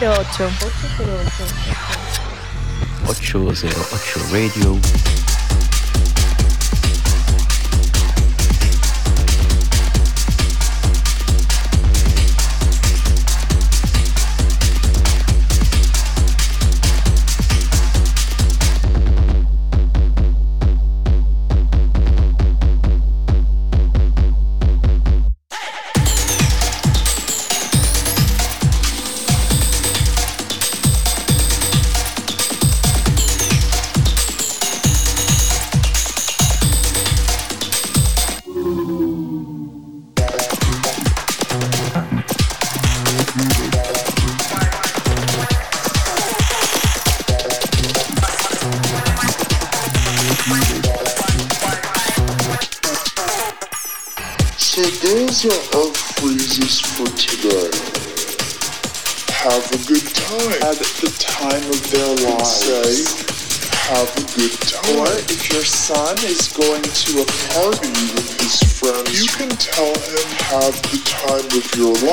808. 808 Radio. your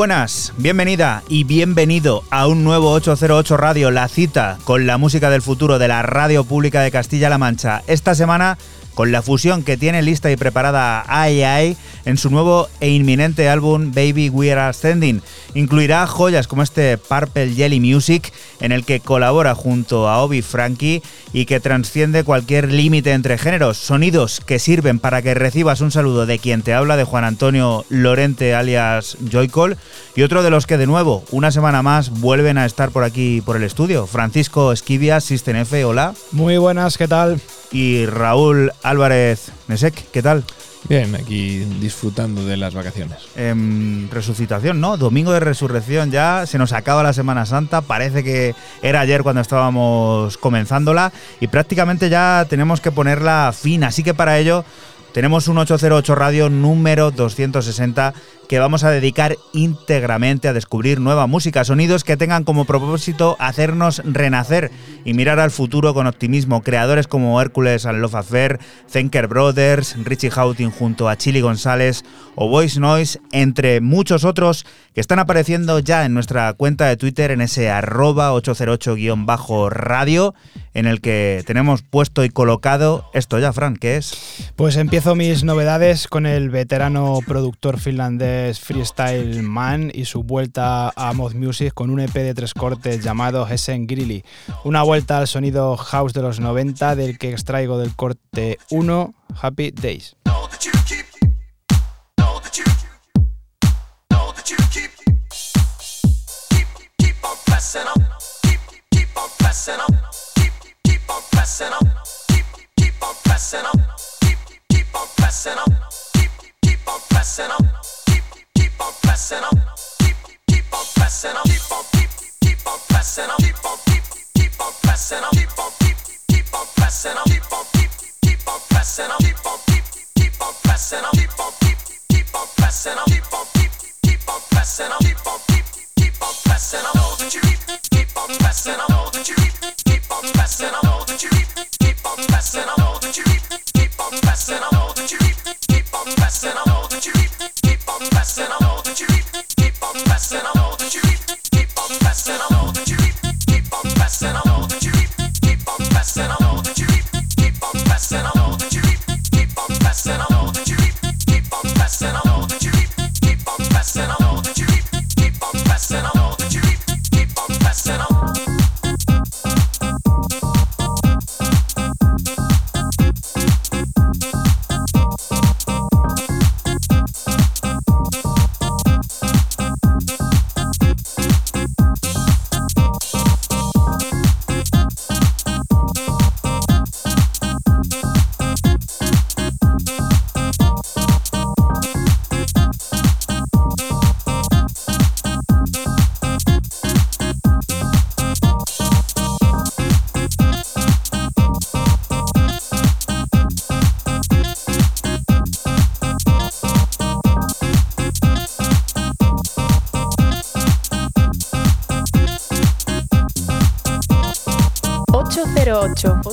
Buenas, bienvenida y bienvenido a un nuevo 808 Radio, la cita con la música del futuro de la Radio Pública de Castilla-La Mancha. Esta semana con la fusión que tiene lista y preparada AI en su nuevo e inminente álbum Baby We Are Ascending. Incluirá joyas como este Purple Jelly Music, en el que colabora junto a Obi Frankie y que transciende cualquier límite entre géneros. Sonidos que sirven para que recibas un saludo de quien te habla, de Juan Antonio Lorente alias Joycol, y otro de los que de nuevo, una semana más, vuelven a estar por aquí por el estudio. Francisco Esquivia, System F, hola. Muy buenas, ¿qué tal? Y Raúl Álvarez Nesek, ¿qué tal? Bien, aquí disfrutando de las vacaciones. Em, resucitación, ¿no? Domingo de resurrección ya, se nos acaba la Semana Santa, parece que era ayer cuando estábamos comenzándola y prácticamente ya tenemos que ponerla fin, así que para ello tenemos un 808 Radio número 260 que vamos a dedicar íntegramente a descubrir nueva música, sonidos que tengan como propósito hacernos renacer y mirar al futuro con optimismo. Creadores como Hércules and Love Affair, Zenker Brothers, Richie Houghton junto a Chili González o Voice Noise, entre muchos otros que están apareciendo ya en nuestra cuenta de Twitter en ese arroba 808-radio en el que tenemos puesto y colocado esto ya, Fran, ¿qué es? Pues empiezo mis novedades con el veterano productor finlandés Freestyle Man y su vuelta a Mod Music con un EP de tres cortes llamado Hessen Grilly. Una vuelta al sonido house de los 90 del que extraigo del corte 1 Happy Days. pressing. Keep keep on pressing. Pressing keep on. Keep keep on pressing, I'll keep on keep keep on pressing I'll keep on. Keep keep on pressing, I'll keep on keep keep on pressing 8.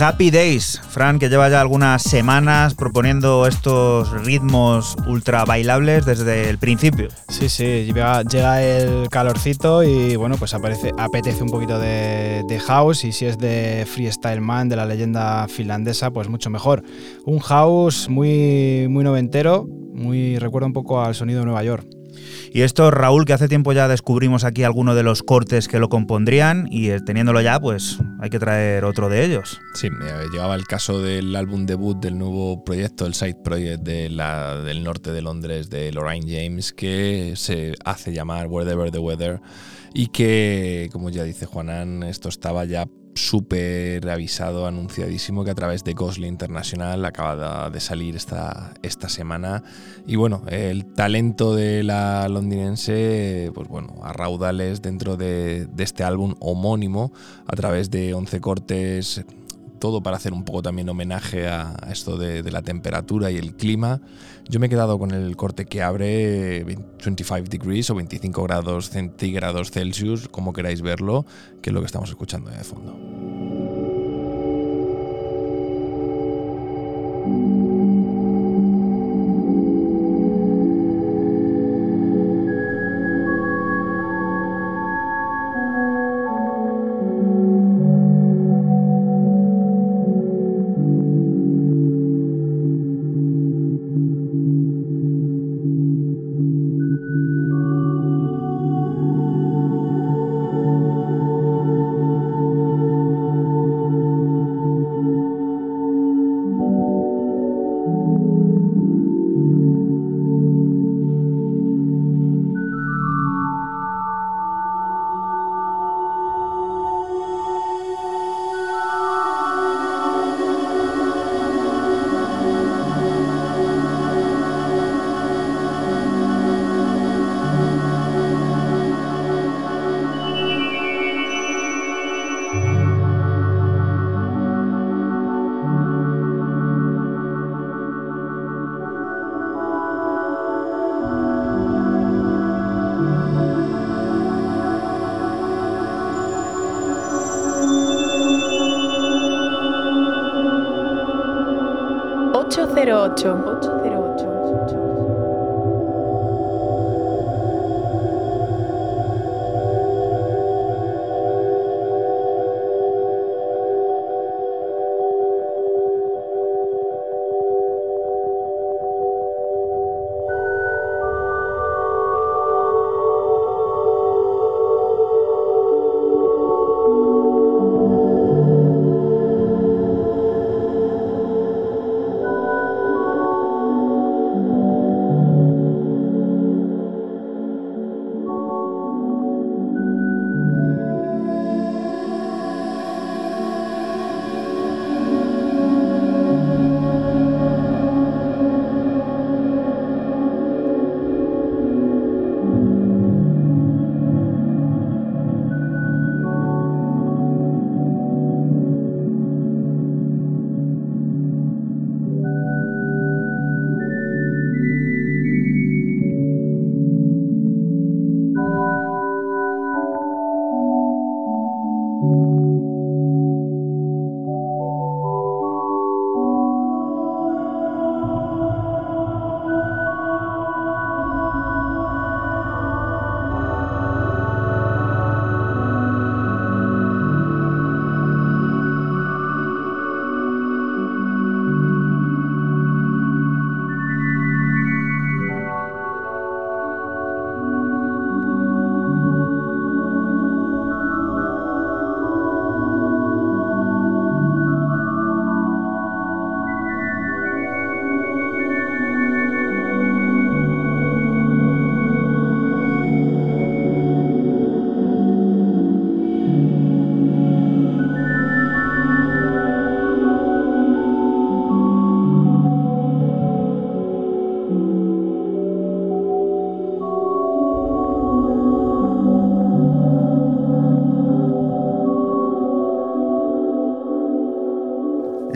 Happy Days, Fran, que lleva ya algunas semanas proponiendo estos ritmos ultra bailables desde el principio. Sí, sí, llega, el calorcito y bueno, pues aparece, apetece un poquito de, de house y si es de Freestyle Man, de la leyenda finlandesa, pues mucho mejor. Un house muy, muy noventero, muy recuerda un poco al sonido de Nueva York. Y esto, Raúl, que hace tiempo ya descubrimos aquí alguno de los cortes que lo compondrían y eh, teniéndolo ya, pues hay que traer otro de ellos. Sí, eh, llegaba el caso del álbum debut del nuevo proyecto, el Side Project de la, del norte de Londres de Lorraine James, que se hace llamar Wherever the Weather y que, como ya dice Juanan, esto estaba ya súper avisado, anunciadísimo, que a través de Ghostly International acaba de salir esta, esta semana. Y bueno, el talento de la londinense, pues bueno, a raudales dentro de, este álbum homónimo, a través de 11 cortes todo para hacer un poco también homenaje a esto de, la temperatura y el clima. Yo me he quedado con el corte que abre 25 degrees o 25 grados centígrados Celsius, como queráis verlo, que es lo que estamos escuchando de fondo.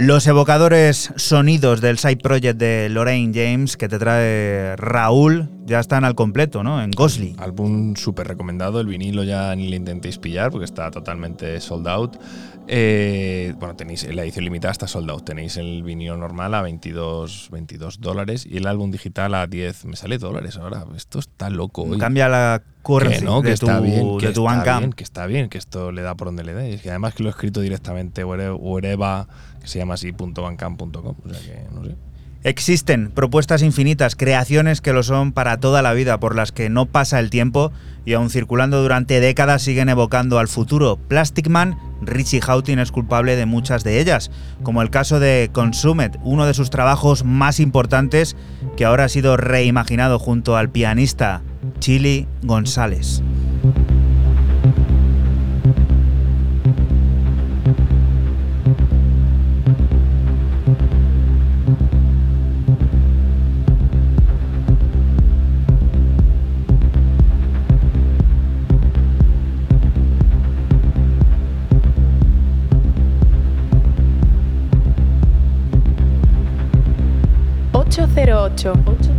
Los evocadores sonidos del side project de Lorraine James que te trae Raúl ya están al completo, ¿no? En Ghostly. Álbum súper recomendado. El vinilo ya ni le intentéis pillar porque está totalmente sold out. Eh, bueno, tenéis la edición limitada está sold out. Tenéis el vinilo normal a 22, 22 dólares y el álbum digital a 10. Me sale dólares ahora. Esto está loco. hoy. Cambia la currency que no, que de está tu, bien, que de tu está bien, que está bien, que esto le da por donde le dé. Y es que además que lo he escrito directamente wherever, se llama así, sé. Existen propuestas infinitas, creaciones que lo son para toda la vida, por las que no pasa el tiempo y aun circulando durante décadas siguen evocando al futuro. Plastic Man, Richie Houghton es culpable de muchas de ellas, como el caso de Consumed, uno de sus trabajos más importantes que ahora ha sido reimaginado junto al pianista Chili González. 808. 808.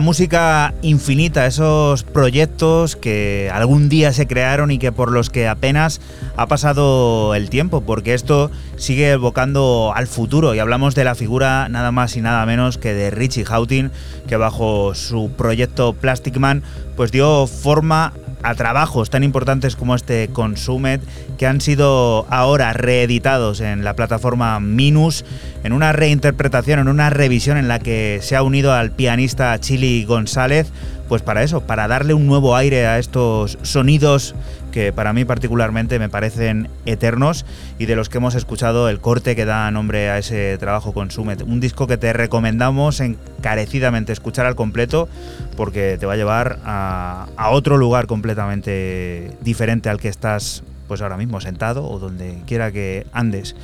Música infinita, esos proyectos que algún día se crearon y que por los que apenas ha pasado el tiempo, porque esto sigue evocando al futuro. Y hablamos de la figura nada más y nada menos que de Richie Houghton, que bajo su proyecto Plastic Man pues dio forma a trabajos tan importantes como este Consumed, que han sido ahora reeditados en la plataforma Minus, en una reinterpretación, en una revisión en la que se ha unido al pianista Chili González, pues para eso, para darle un nuevo aire a estos sonidos que para mí particularmente me parecen eternos y de los que hemos escuchado el corte que da nombre a ese trabajo Consumed. Un disco que te recomendamos encarecidamente escuchar al completo porque te va a llevar a, a otro lugar completamente diferente al que estás pues ahora mismo sentado o donde quiera que andes.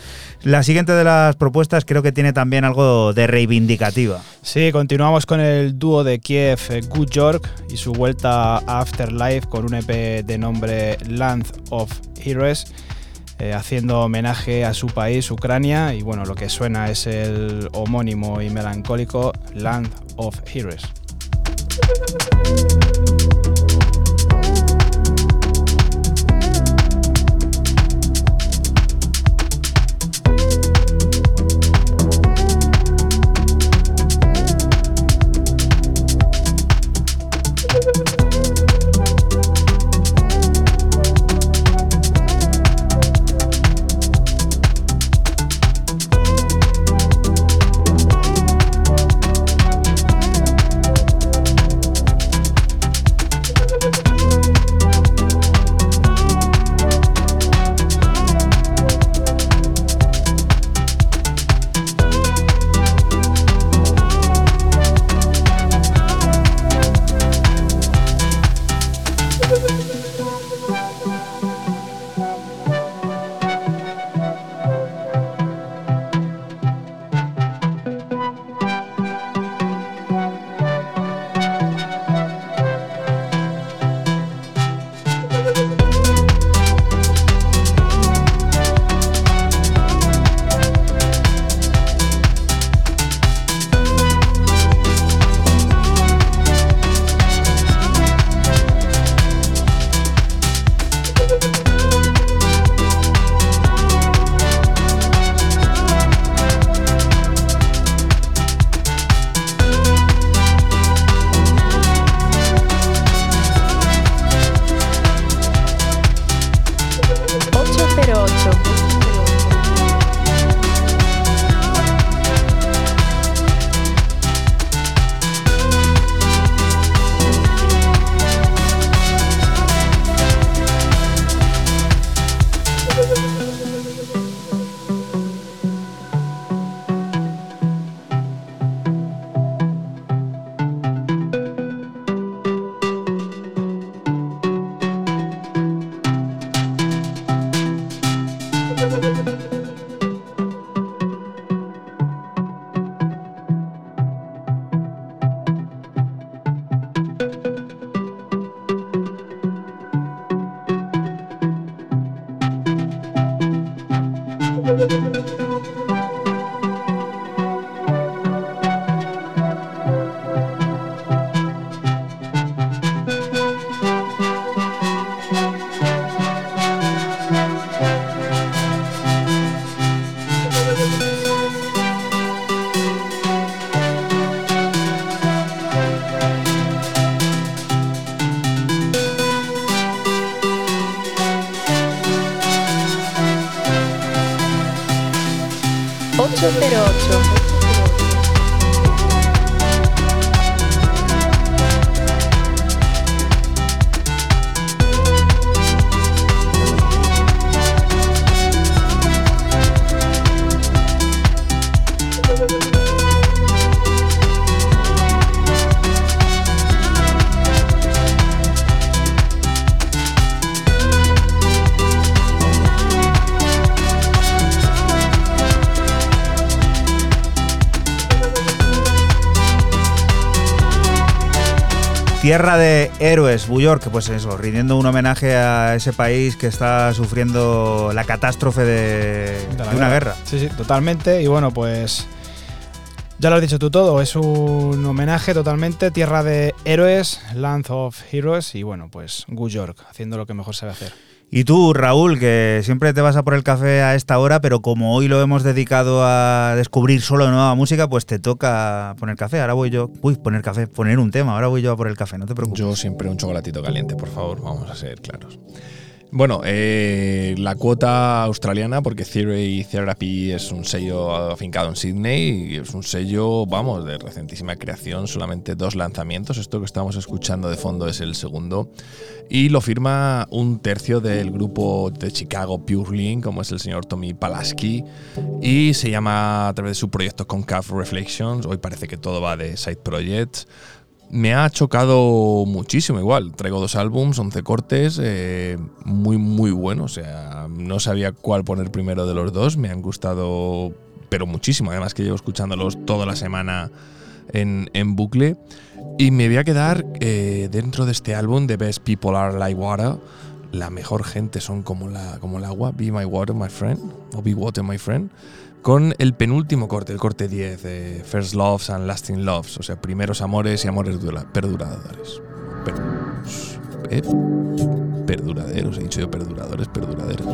La siguiente de las propuestas creo que tiene también algo de reivindicativa. Sí, continuamos con el dúo de Kiev, eh, Good York, y su vuelta a Afterlife con un EP de nombre Land of Heroes, eh, haciendo homenaje a su país, Ucrania, y bueno, lo que suena es el homónimo y melancólico Land of Heroes. Tierra de héroes, York, pues eso, rindiendo un homenaje a ese país que está sufriendo la catástrofe de, De la de una guerra. Sí, sí, totalmente. Y bueno, pues Ya lo has dicho tú todo, es un homenaje totalmente, tierra de héroes, Land of Heroes y bueno, pues York, haciendo lo que mejor sabe hacer. Y tú, Raúl, que siempre te vas a por el café a esta hora, pero como hoy lo hemos dedicado a descubrir solo nueva música, pues te toca poner café. Ahora voy yo, uy, poner café, poner un tema, ahora voy yo a por el café, no te preocupes. Yo siempre un chocolatito caliente, por favor, vamos a ser claros. Bueno, eh, la cuota australiana, porque Theory Therapy es un sello afincado en Sydney es un sello, vamos, de recentísima creación, solamente dos lanzamientos. Esto que estamos escuchando de fondo es el segundo. Y lo firma un tercio del grupo de Chicago Pure Link, como es el señor Tommy Palaski. Y se llama a través de su proyecto Concave Reflections. Hoy parece que todo va de side projects me ha chocado muchísimo igual. Traigo dos álbums, 11 cortes, eh, muy, muy buenos. O sea, no sabía cuál poner primero de los dos. Me han gustado, pero muchísimo. Además que llevo escuchándolos toda la semana en, en bucle. Y me voy a quedar eh, dentro de este álbum de Best People Are Like Water. La mejor gente son como, la, como el agua. Be My Water, My Friend. O Be Water, My Friend con el penúltimo corte, el corte 10, de First Loves and Lasting Loves, o sea, primeros amores y amores perduradores. Eh, perduraderos, he dicho yo perduradores, perduraderos.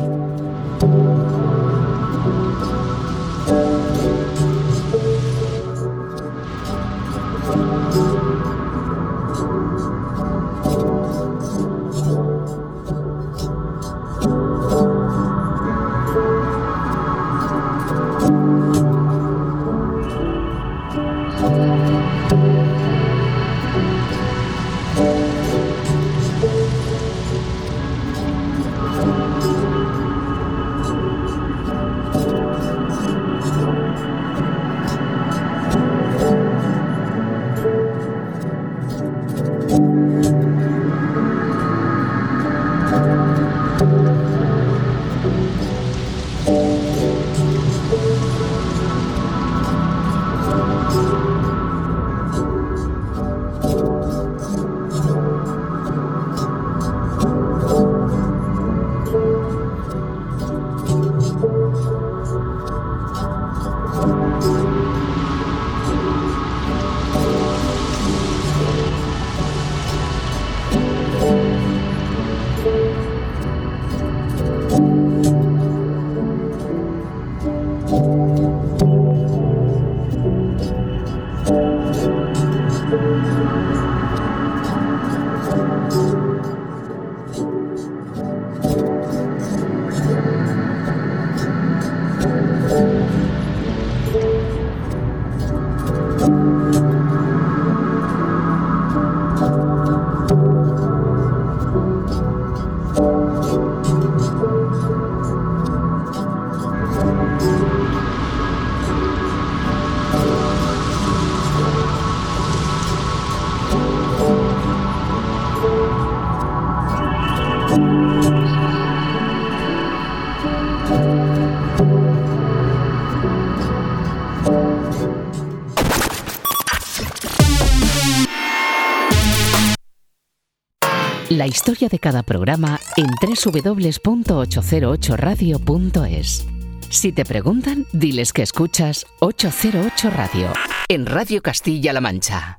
La historia de cada programa en www.808radio.es. Si te preguntan, diles que escuchas 808 Radio en Radio Castilla-La Mancha.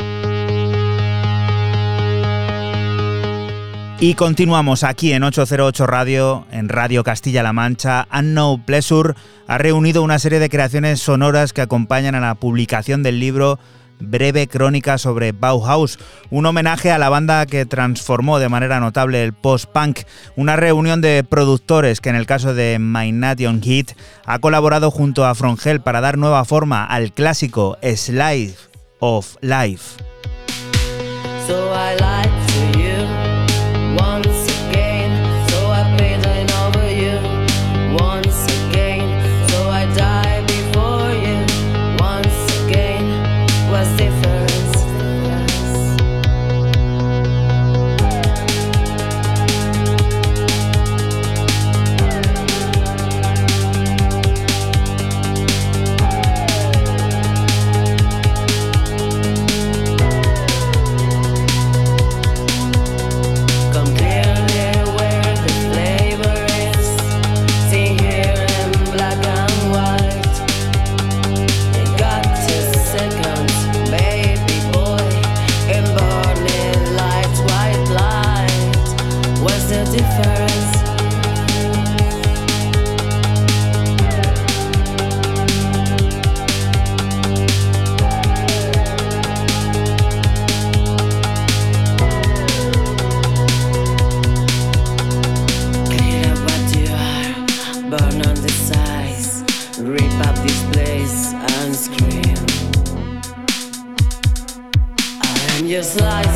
Y continuamos aquí en 808 Radio, en Radio Castilla-La Mancha. Unknown Pleasure ha reunido una serie de creaciones sonoras que acompañan a la publicación del libro breve crónica sobre Bauhaus, un homenaje a la banda que transformó de manera notable el post-punk, una reunión de productores que en el caso de My Nation Hit ha colaborado junto a Frongel para dar nueva forma al clásico Slice of Life. Of life.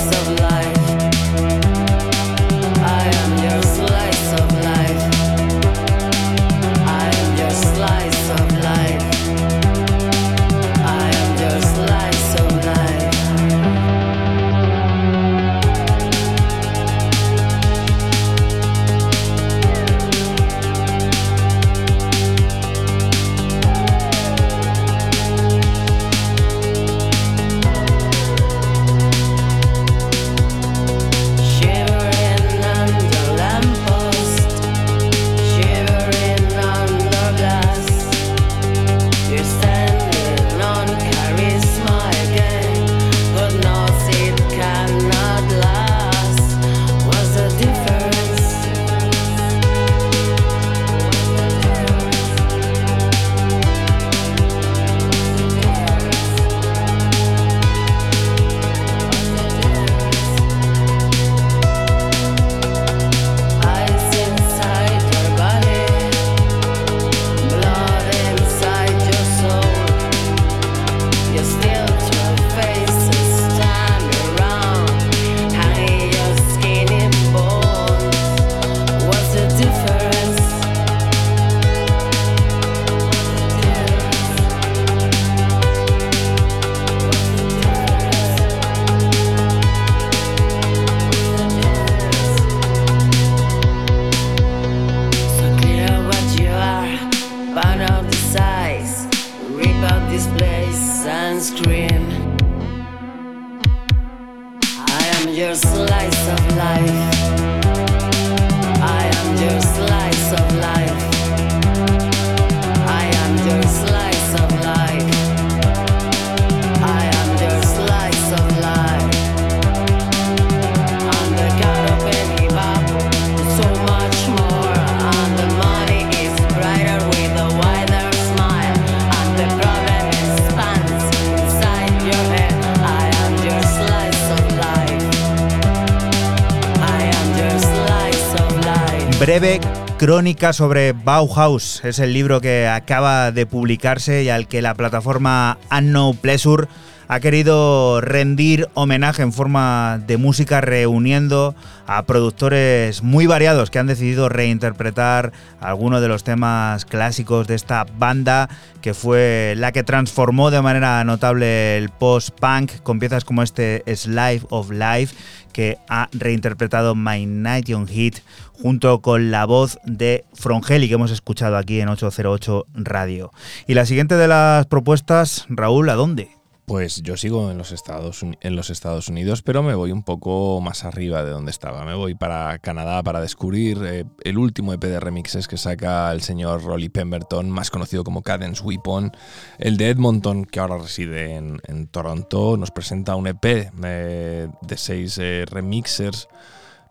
Crónica sobre Bauhaus. Es el libro que acaba de publicarse y al que la plataforma Unknown Pleasure ha querido rendir homenaje en forma de música reuniendo a productores muy variados que han decidido reinterpretar algunos de los temas clásicos de esta banda que fue la que transformó de manera notable el post-punk con piezas como este Slide of Life que ha reinterpretado My Night Young Hit junto con la voz de Frongeli que hemos escuchado aquí en 808 Radio. Y la siguiente de las propuestas, Raúl, ¿a dónde? Pues yo sigo en los, Estados, en los Estados Unidos, pero me voy un poco más arriba de donde estaba. Me voy para Canadá para descubrir eh, el último EP de remixes que saca el señor Rolly Pemberton, más conocido como Cadence Weapon. El de Edmonton, que ahora reside en, en Toronto, nos presenta un EP eh, de seis eh, remixers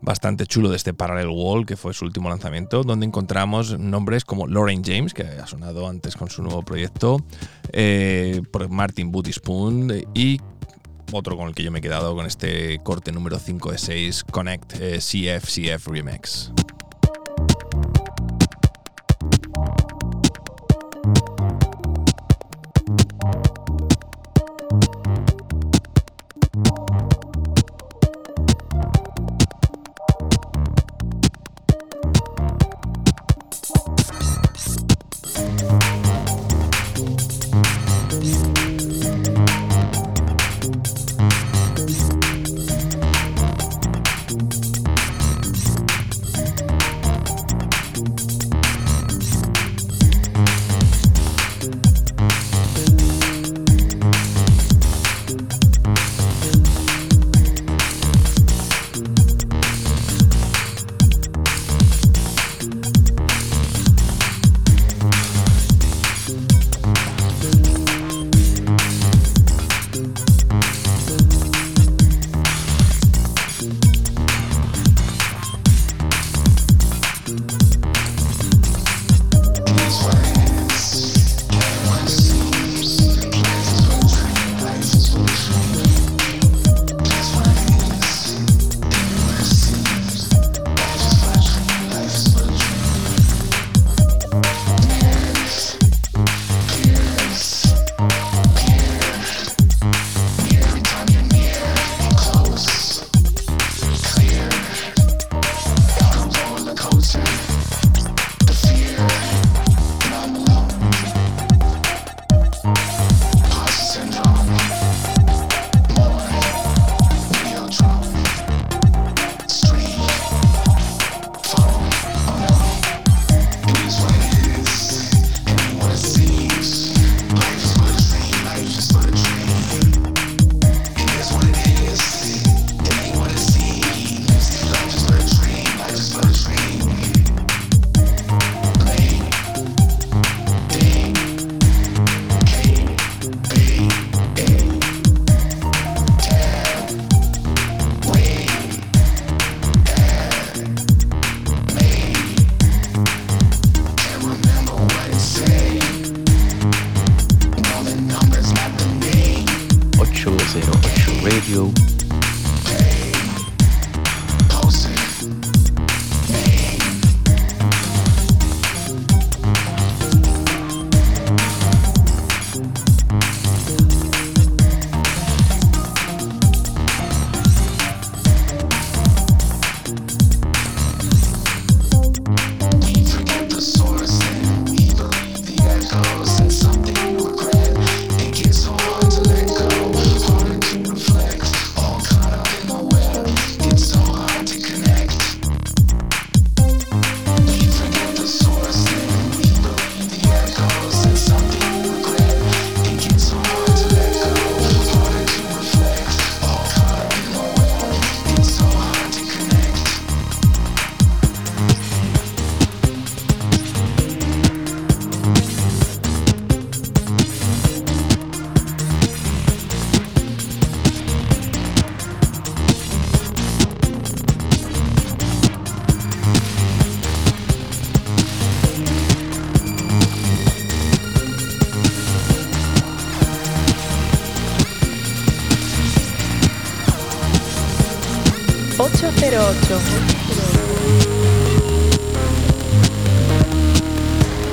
bastante chulo de este Parallel Wall, que fue su último lanzamiento, donde encontramos nombres como Lauren James, que ha sonado antes con su nuevo proyecto, eh, Martin Booty y otro con el que yo me he quedado con este corte número 5 de 6, Connect eh, CF CF Remix.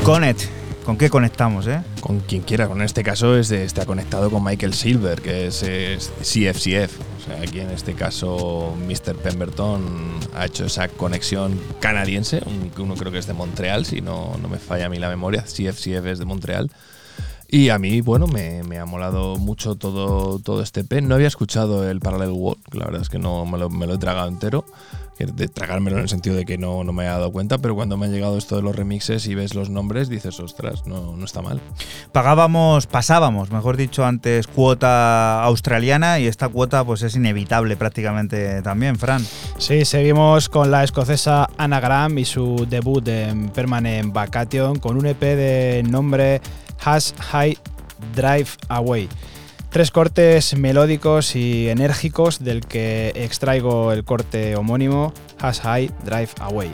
Connect. ¿Con qué conectamos, eh? Con quien quiera, con este caso es de- está conectado con Michael Silver, que es, es CFCF. O sea, aquí en este caso Mr. Pemberton ha hecho esa conexión canadiense, que uno creo que es de Montreal, si no, no me falla a mí la memoria. CFCF es de Montreal. Y a mí, bueno, me, me ha molado mucho todo, todo este EP. No había escuchado el Parallel World, la verdad es que no me lo, me lo he tragado entero. De tragármelo en el sentido de que no, no me había dado cuenta, pero cuando me han llegado esto de los remixes y ves los nombres, dices, ostras, no, no está mal. Pagábamos, pasábamos, mejor dicho, antes cuota australiana y esta cuota pues es inevitable prácticamente también, Fran. Sí, seguimos con la escocesa Anagram y su debut en Permanent Vacation con un EP de nombre Hash High Drive Away. Tres cortes melódicos y enérgicos del que extraigo el corte homónimo Hash High Drive Away.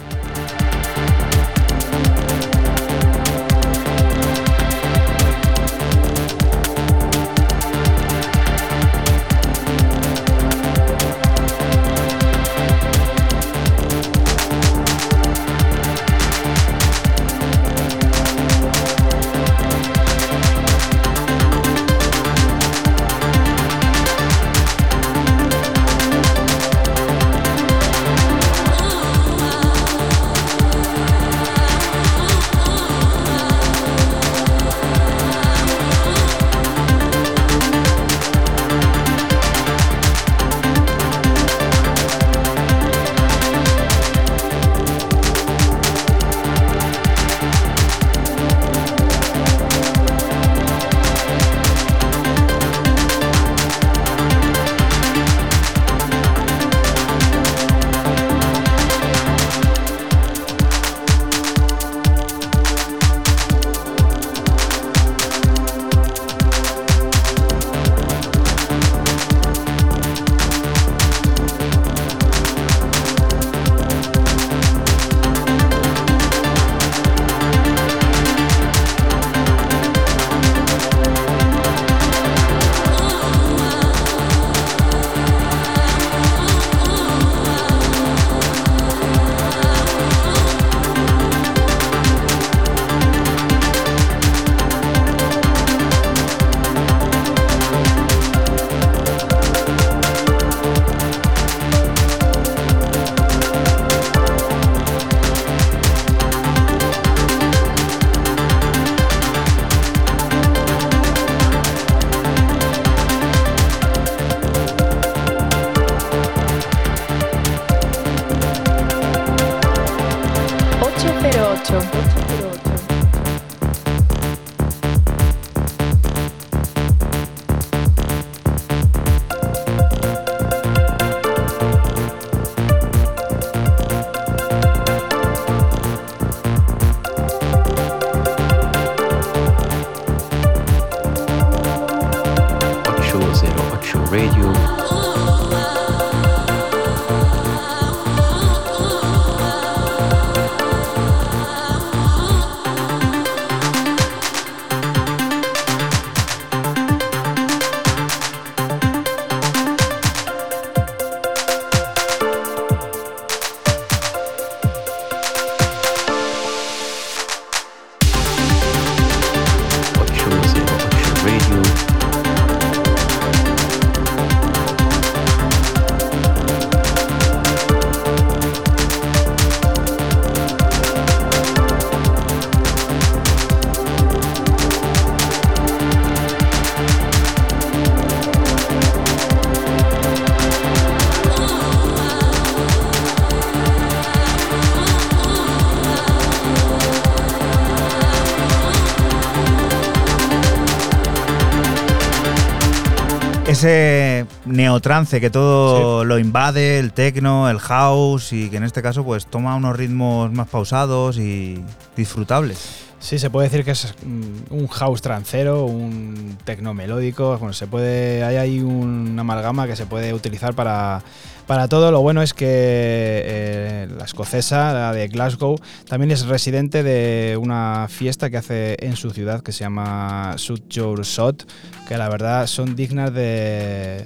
Neotrance que todo lo invade, el techno, el house y que en este caso pues toma unos ritmos más pausados y disfrutables. Sí, se puede decir que es mm, un house trancero, un tecno melódico. Bueno, se puede. Hay ahí una amalgama que se puede utilizar para, para todo. Lo bueno es que eh, la escocesa, la de Glasgow, también es residente de una fiesta que hace en su ciudad que se llama Shoot Your Shot, que la verdad son dignas de,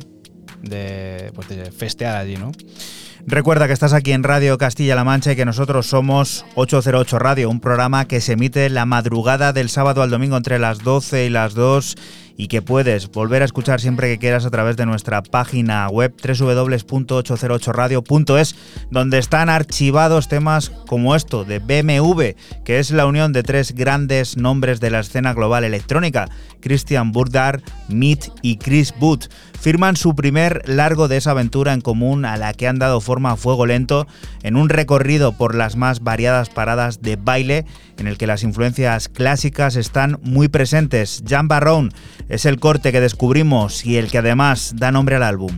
de, pues de festear allí, ¿no? Recuerda que estás aquí en Radio Castilla-La Mancha y que nosotros somos 808 Radio, un programa que se emite la madrugada del sábado al domingo entre las 12 y las 2 y que puedes volver a escuchar siempre que quieras a través de nuestra página web www.808radio.es, donde están archivados temas como esto de BMW, que es la unión de tres grandes nombres de la escena global electrónica, Christian Burdar, Meet y Chris Booth. Firman su primer largo de esa aventura en común a la que han dado forma a fuego lento en un recorrido por las más variadas paradas de baile en el que las influencias clásicas están muy presentes. Jan Barron es el corte que descubrimos y el que además da nombre al álbum.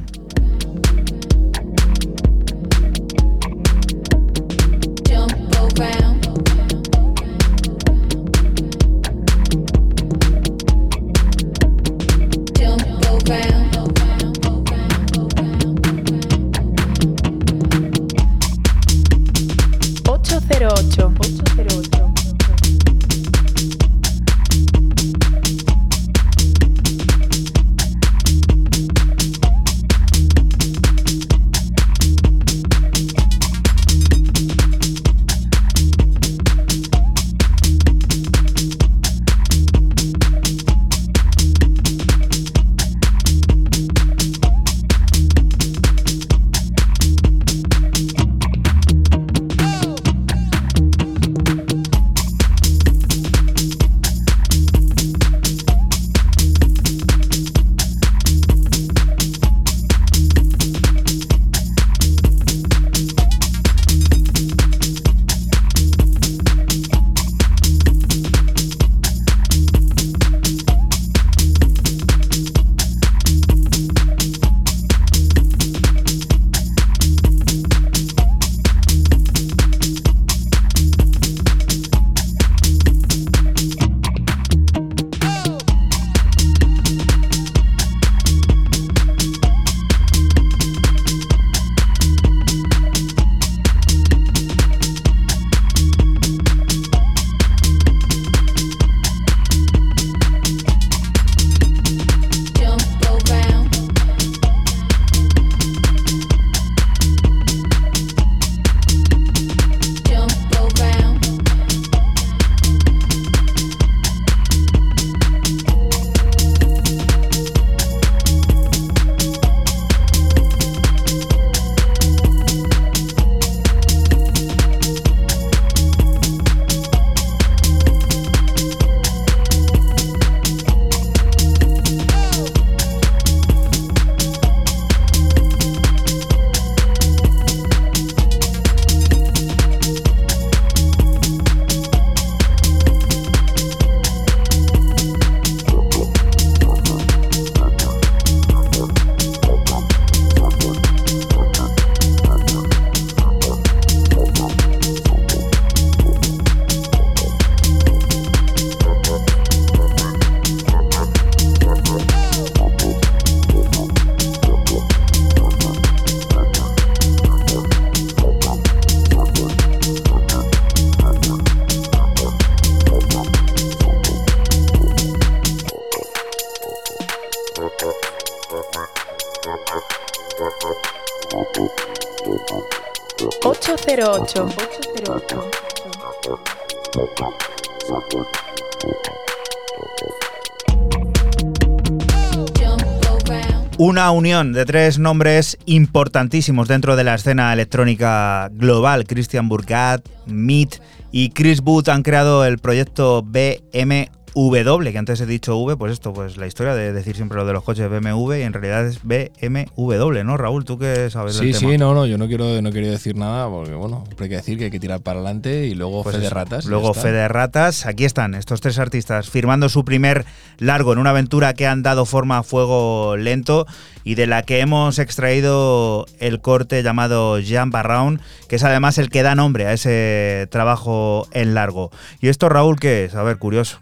De tres nombres importantísimos dentro de la escena electrónica global. Christian Burgat, Meet y Chris Booth han creado el proyecto BMV BMW, que antes he dicho V, pues esto, pues la historia de decir siempre lo de los coches BMW y en realidad es BMW, ¿no, Raúl? ¿Tú qué sabes Sí, del tema? sí, no, no, yo no quiero, no quería decir nada porque, bueno, siempre hay que decir que hay que tirar para adelante y luego Pues fe de eso. ratas. Luego ya está. Fe de Ratas. Aquí están estos tres artistas firmando su primer largo en una aventura que han dado forma a fuego lento y de la que hemos extraído el corte llamado Jump Around, que es además el que da nombre a ese trabajo en largo. ¿Y esto, Raúl, qué es? A ver, curioso.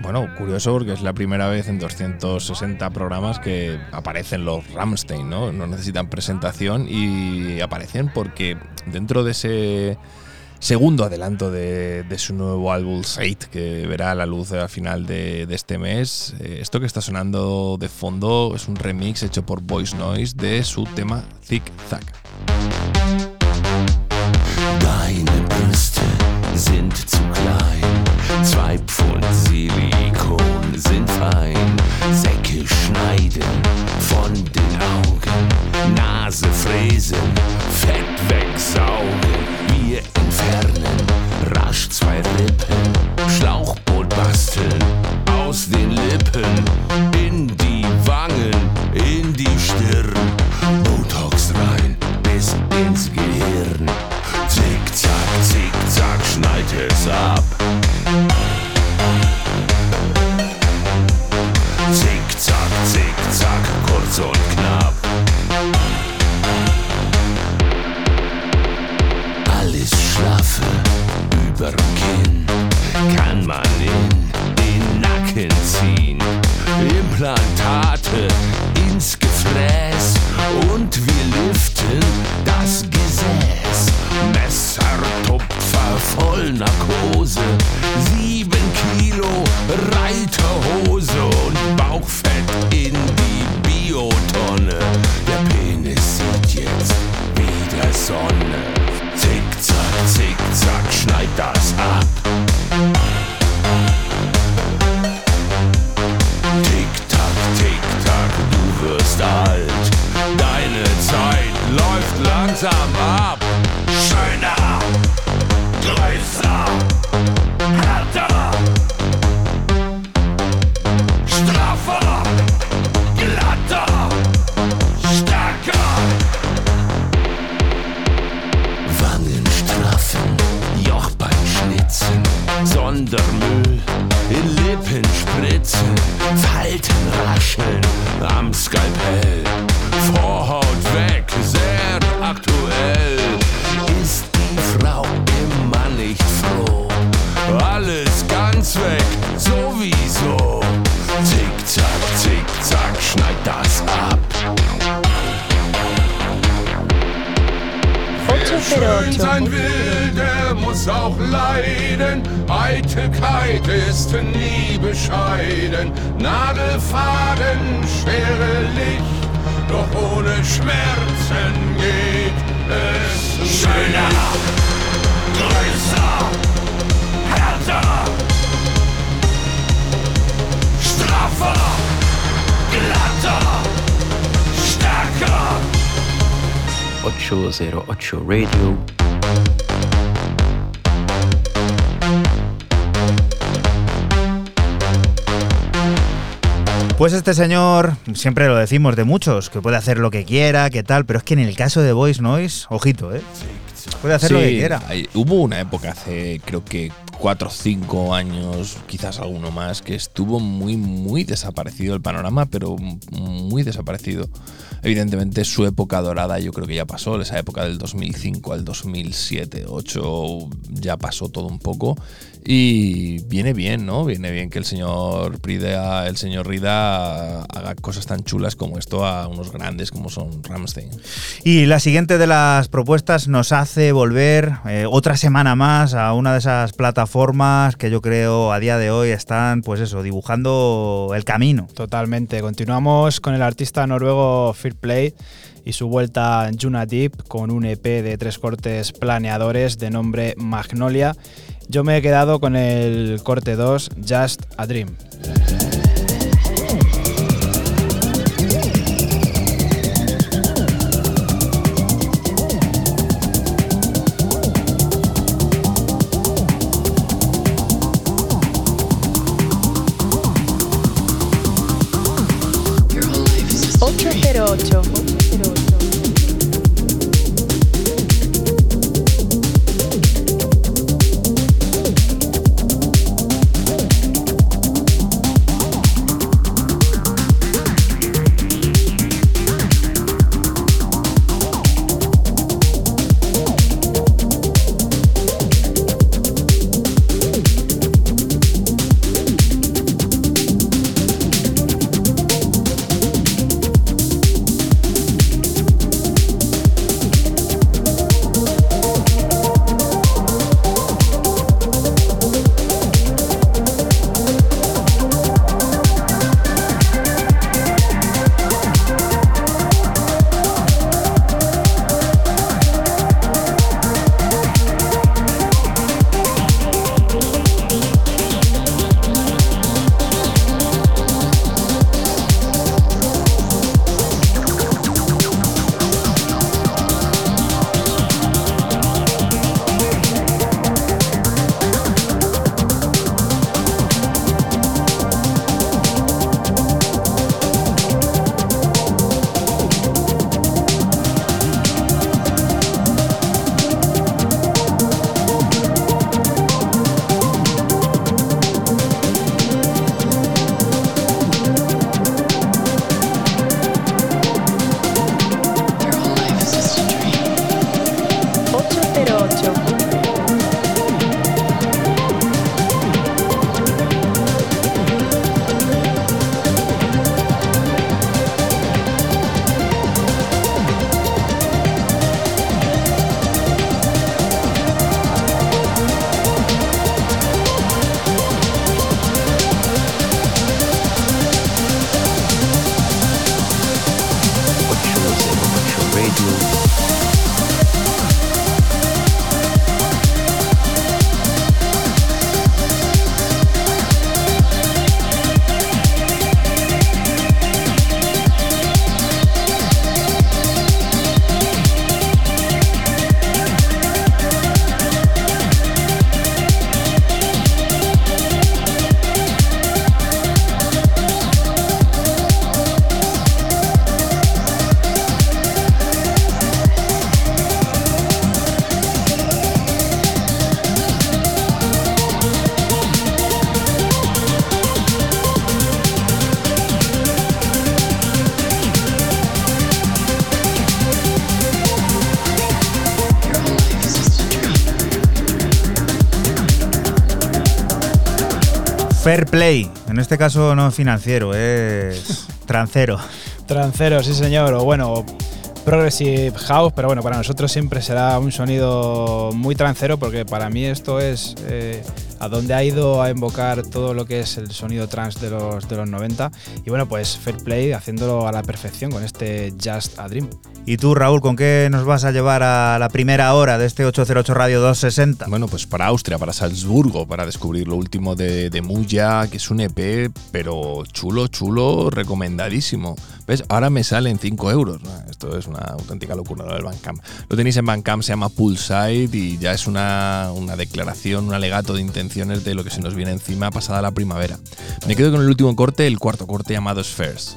Bueno, curioso porque es la primera vez en 260 programas que aparecen los Ramstein, ¿no? No necesitan presentación y aparecen porque dentro de ese segundo adelanto de, su nuevo álbum Sate, que verá la luz a final de, este mes, eh, esto que está sonando de fondo es un remix hecho por Voice Noise de su tema Zig Zag. Deine. Zwei Pfund Silikon sind fein. Säcke schneiden von den Augen. Nase fräsen, Fett wegsaugen. Wir entfernen rasch zwei Rippen. Schlauchboot basteln aus den Lippen. In die Wangen, in die Stirn. Überm Kinn kann man in den Nacken ziehen. Implantate ins Gefräß und wir liften das Gesäß. Messertupfer voll Narkose, Pues este señor, siempre lo decimos de muchos, que puede hacer lo que quiera, que tal, pero es que en el caso de Voice Noise, ojito, ¿eh? Puede hacer lo que quiera. hay- hubo una época hace, creo que cuatro o cinco años, quizás alguno más, que estuvo muy, muy desaparecido el panorama, pero muy desaparecido. Evidentemente su época dorada yo creo que ya pasó, esa época del 2005 al 2007, 2008 ya pasó todo un poco y viene bien, ¿no? Viene bien que el señor Prida, el señor Rida haga cosas tan chulas como esto a unos grandes como son Ramstein. Y la siguiente de las propuestas nos hace volver eh, otra semana más a una de esas plataformas que yo creo a día de hoy están, pues eso, dibujando el camino. Totalmente. Continuamos con el artista noruego Fair Play y su vuelta a Juna Deep con un EP de tres cortes planeadores de nombre Magnolia. Yo me he quedado con el corte 2, Just a Dream. Fair play. En este caso no financiero, es trancero. Trancero, sí señor, o bueno, Progressive House, pero bueno, para nosotros siempre será un sonido muy trancero porque para mí esto es eh, a donde ha ido a invocar todo lo que es el sonido trance de los, de los 90 y bueno, pues Fair Play haciéndolo a la perfección con este Just a Dream. ¿Y tú, Raúl, con qué nos vas a llevar a la primera hora de este 808 Radio 260? Bueno, pues para Austria, para Salzburgo, para descubrir lo último de, de Muya, que es un EP, pero chulo, chulo, recomendadísimo. ¿Ves? Ahora me salen 5 euros. ¿no? Esto es una auténtica locura lo del Bandcamp. Lo tenéis en Bandcamp, se llama Poolside y ya es una, una declaración, un alegato de de lo que se nos viene encima pasada la primavera. Me quedo con el último corte, el cuarto corte llamado Spheres.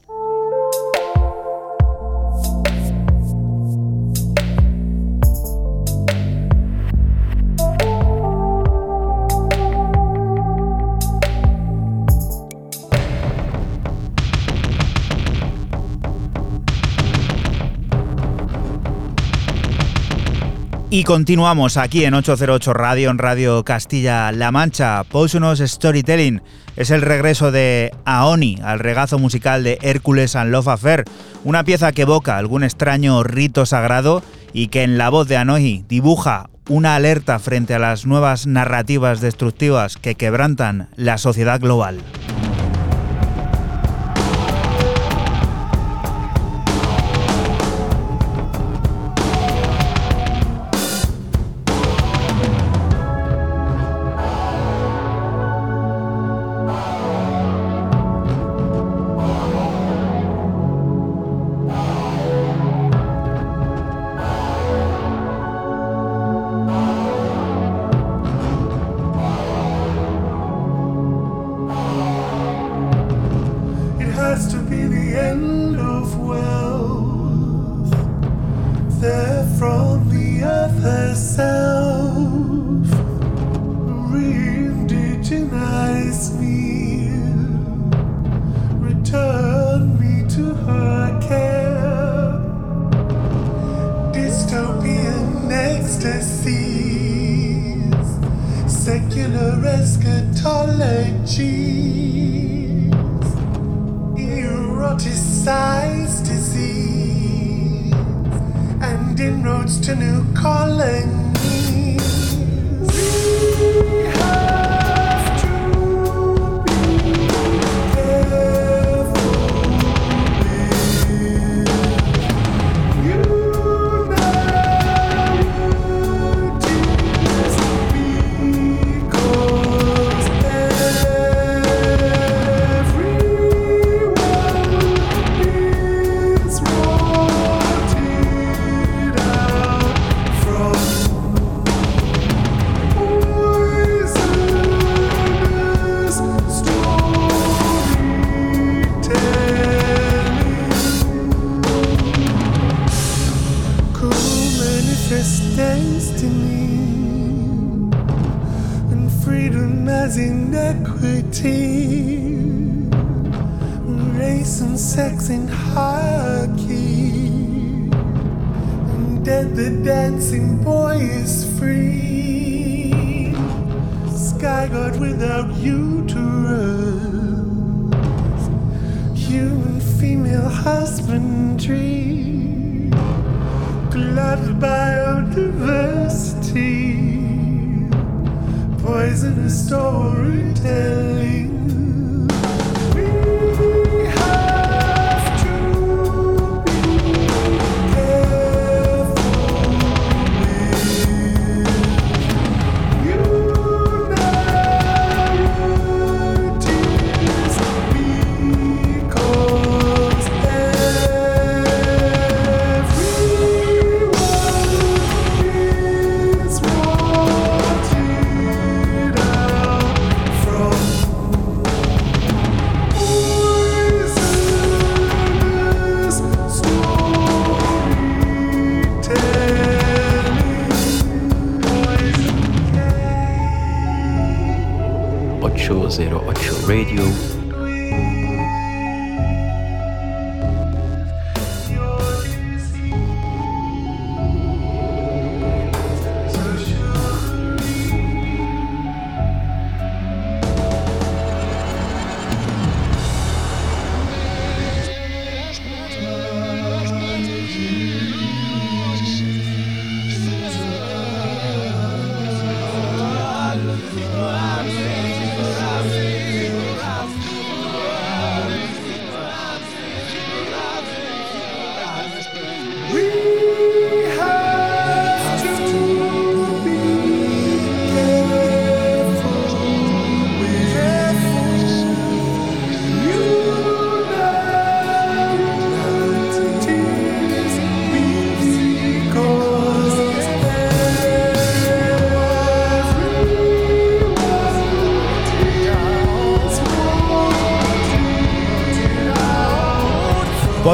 Y continuamos aquí en 808 Radio, en Radio Castilla-La Mancha. Poisonous Storytelling es el regreso de Aoni al regazo musical de Hércules and Love Affair, una pieza que evoca algún extraño rito sagrado y que en la voz de Anoi dibuja una alerta frente a las nuevas narrativas destructivas que quebrantan la sociedad global.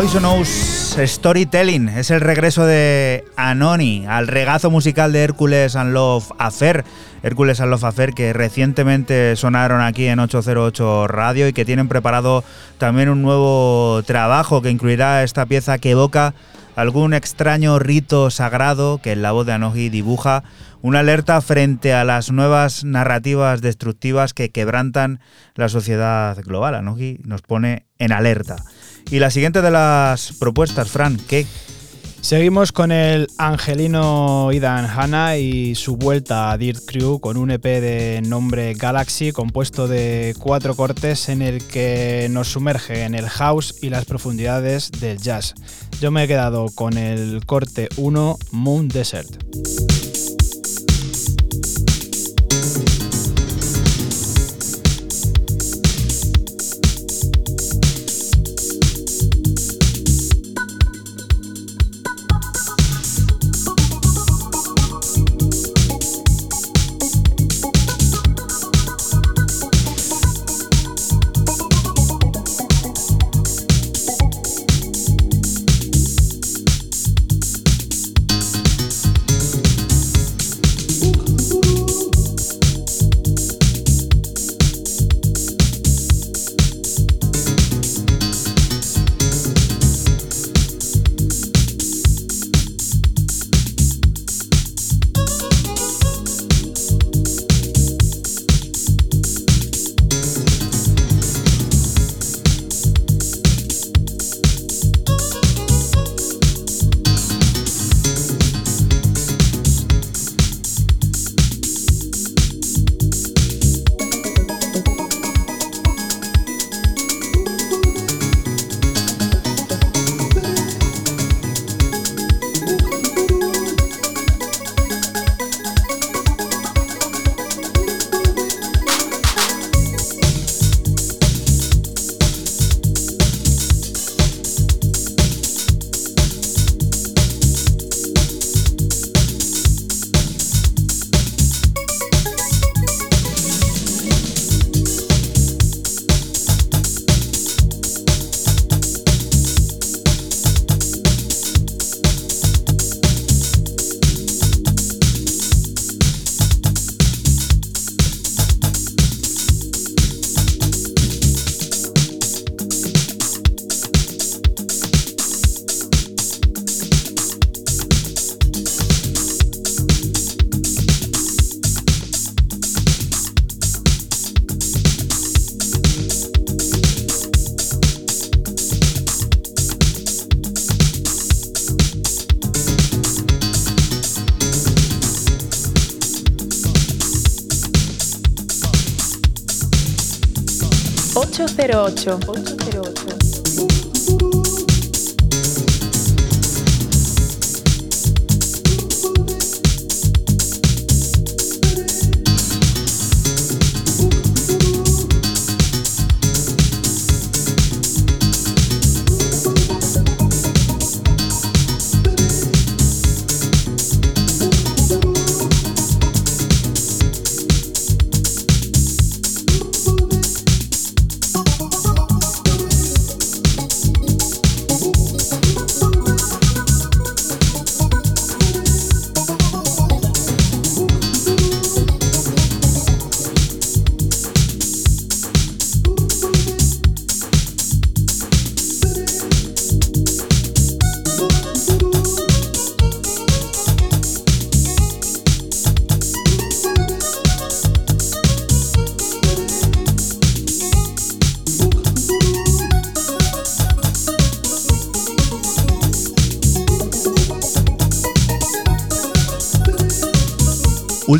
Poisonous Storytelling es el regreso de Anoni al regazo musical de Hércules and Love Affair. Hércules and Love Affair que recientemente sonaron aquí en 808 Radio y que tienen preparado también un nuevo trabajo que incluirá esta pieza que evoca algún extraño rito sagrado que en la voz de Anoji dibuja una alerta frente a las nuevas narrativas destructivas que quebrantan la sociedad global. Anoji nos pone en alerta. Y la siguiente de las propuestas, Fran, ¿qué Seguimos con el angelino Idan Hanna y su vuelta a Dirt Crew con un EP de nombre Galaxy compuesto de cuatro cortes en el que nos sumerge en el house y las profundidades del jazz. Yo me he quedado con el corte 1 Moon Desert. 808. 808.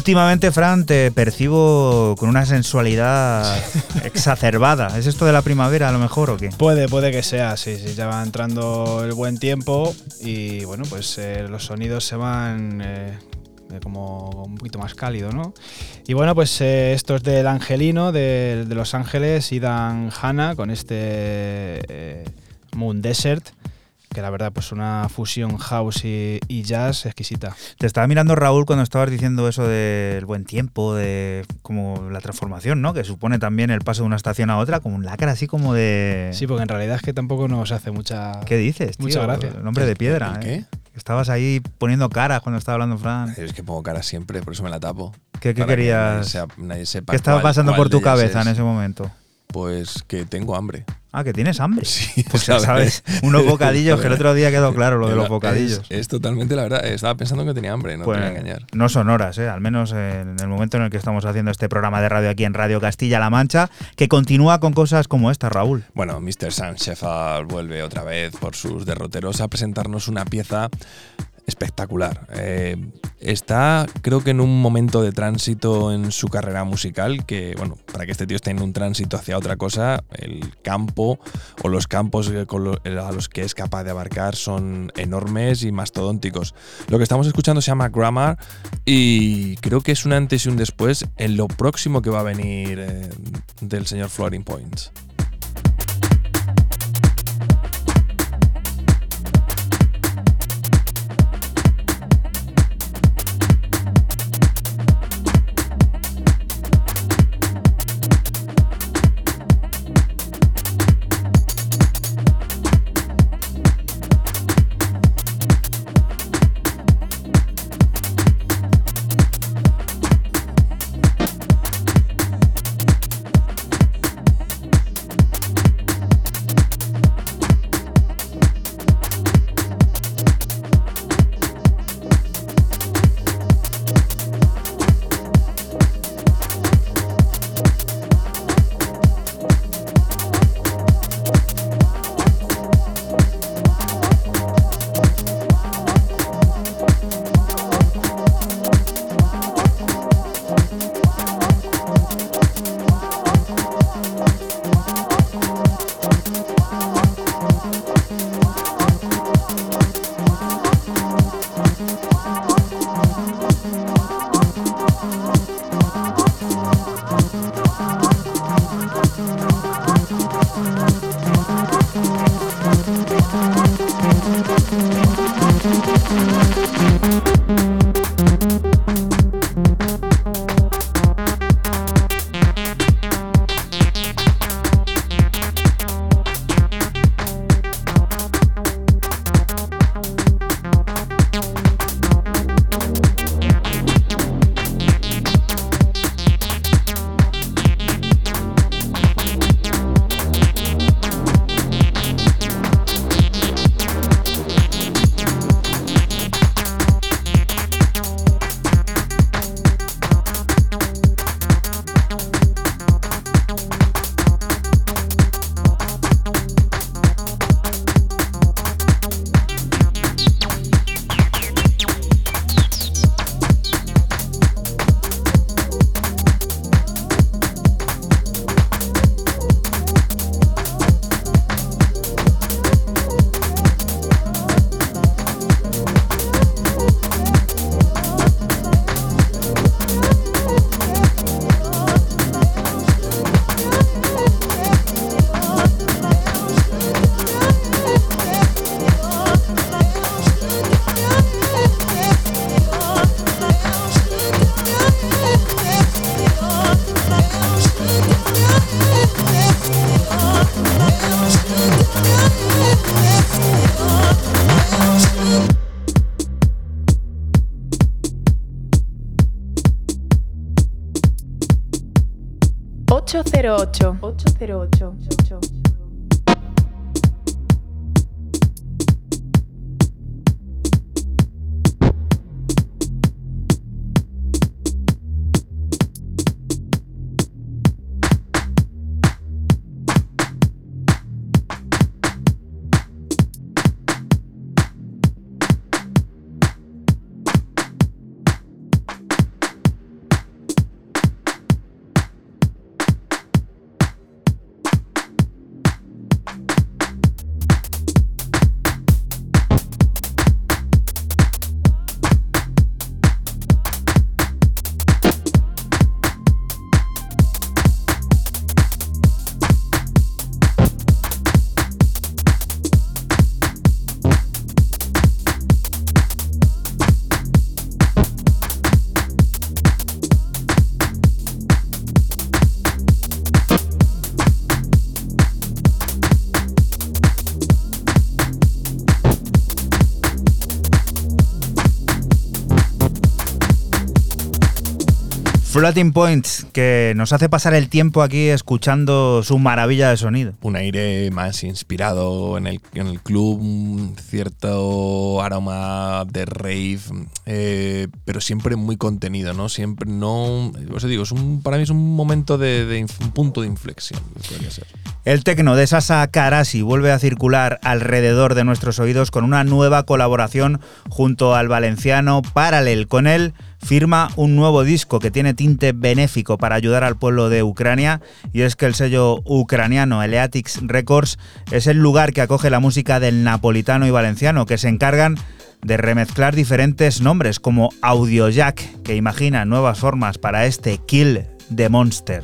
Últimamente, Fran, te percibo con una sensualidad exacerbada. ¿Es esto de la primavera a lo mejor o qué? Puede, puede que sea, sí, sí, ya va entrando el buen tiempo y bueno, pues eh, los sonidos se van eh, eh, como un poquito más cálido, ¿no? Y bueno, pues eh, esto es del Angelino, de, de Los Ángeles, Idan Hanna, con este Moon Desert, que la verdad pues una fusión house y, y jazz exquisita. Te estaba mirando Raúl cuando estabas diciendo eso del buen tiempo, de como la transformación, ¿no? Que supone también el paso de una estación a otra, como un lacra así como de... Sí, porque en realidad es que tampoco nos hace mucha... ¿Qué dices? Muchas tío? gracias. El hombre de piedra. ¿El ¿eh? qué? Estabas ahí poniendo caras cuando estaba hablando Fran. Es que pongo cara siempre, por eso me la tapo. ¿Qué, qué Para que querías? nadie sea- nadie sepa ¿Qué estaba cuál- pasando cuál por tu cabeza es. en ese momento? Pues que tengo hambre. Ah, que tienes hambre. Sí, Pues esa sabes, unos bocadillos, que el otro día quedó claro lo de los bocadillos. Es, totalmente la verdad. Estaba pensando que tenía hambre, no Pues, te voy a engañar. no son horas, ¿eh? al menos en el momento en el que estamos haciendo este programa de radio aquí en Radio Castilla-La Mancha, que continúa con cosas como esta, Raúl. Bueno, Mr. Sam Shepard vuelve otra vez por sus derroteros a presentarnos una pieza espectacular. Eh, está, creo que en un momento de tránsito en su carrera musical, que, bueno, para que este tío esté en un tránsito hacia otra cosa, el campo o los campos a los que es capaz de abarcar son enormes y mastodónticos. Lo que estamos escuchando se llama Grammar y creo que es un antes y un después en lo próximo que va a venir eh, del señor Floating Points. 808. 808. Floating Points, que nos hace pasar el tiempo aquí escuchando su maravilla de sonido. Un aire más inspirado en el, en el club, un cierto aroma de rave, eh, pero siempre muy contenido, ¿no? Siempre no. Os digo, es un, para mí es un momento de, un punto de inflexión. ser. El tecno de Sasa Karasi vuelve a circular alrededor de nuestros oídos con una nueva colaboración junto al valenciano Parallel. Con él firma un nuevo disco que tiene tinte benéfico para ayudar al pueblo de Ucrania y es que el sello ucraniano Eleatics Records es el lugar que acoge la música del napolitano y valenciano que se encargan de remezclar diferentes nombres como Audiojack que imagina nuevas formas para este Kill the Monster.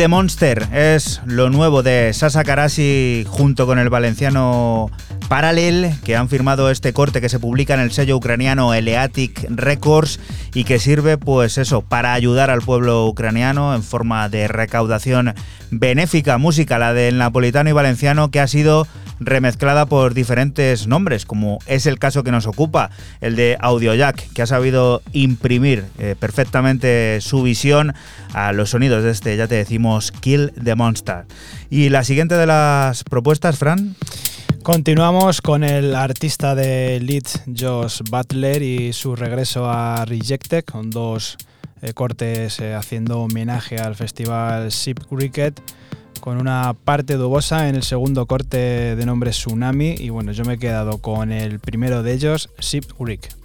The Monster es lo nuevo de Sasa Karasi junto con el valenciano Parallel, que han firmado este corte que se publica en el sello ucraniano Eleatic Records y que sirve, pues eso, para ayudar al pueblo ucraniano en forma de recaudación benéfica. Música, la del napolitano y valenciano, que ha sido remezclada por diferentes nombres, como es el caso que nos ocupa, el de Audiojack, que ha sabido imprimir eh, perfectamente su visión a los sonidos de este, ya te decimos, Kill the Monster. Y la siguiente de las propuestas, Fran. Continuamos con el artista de Leeds, Josh Butler, y su regreso a Rejected, con dos eh, cortes eh, haciendo homenaje al festival Ship Cricket, con una parte dubosa en el segundo corte de nombre Tsunami. Y bueno, yo me he quedado con el primero de ellos, Ship Creek.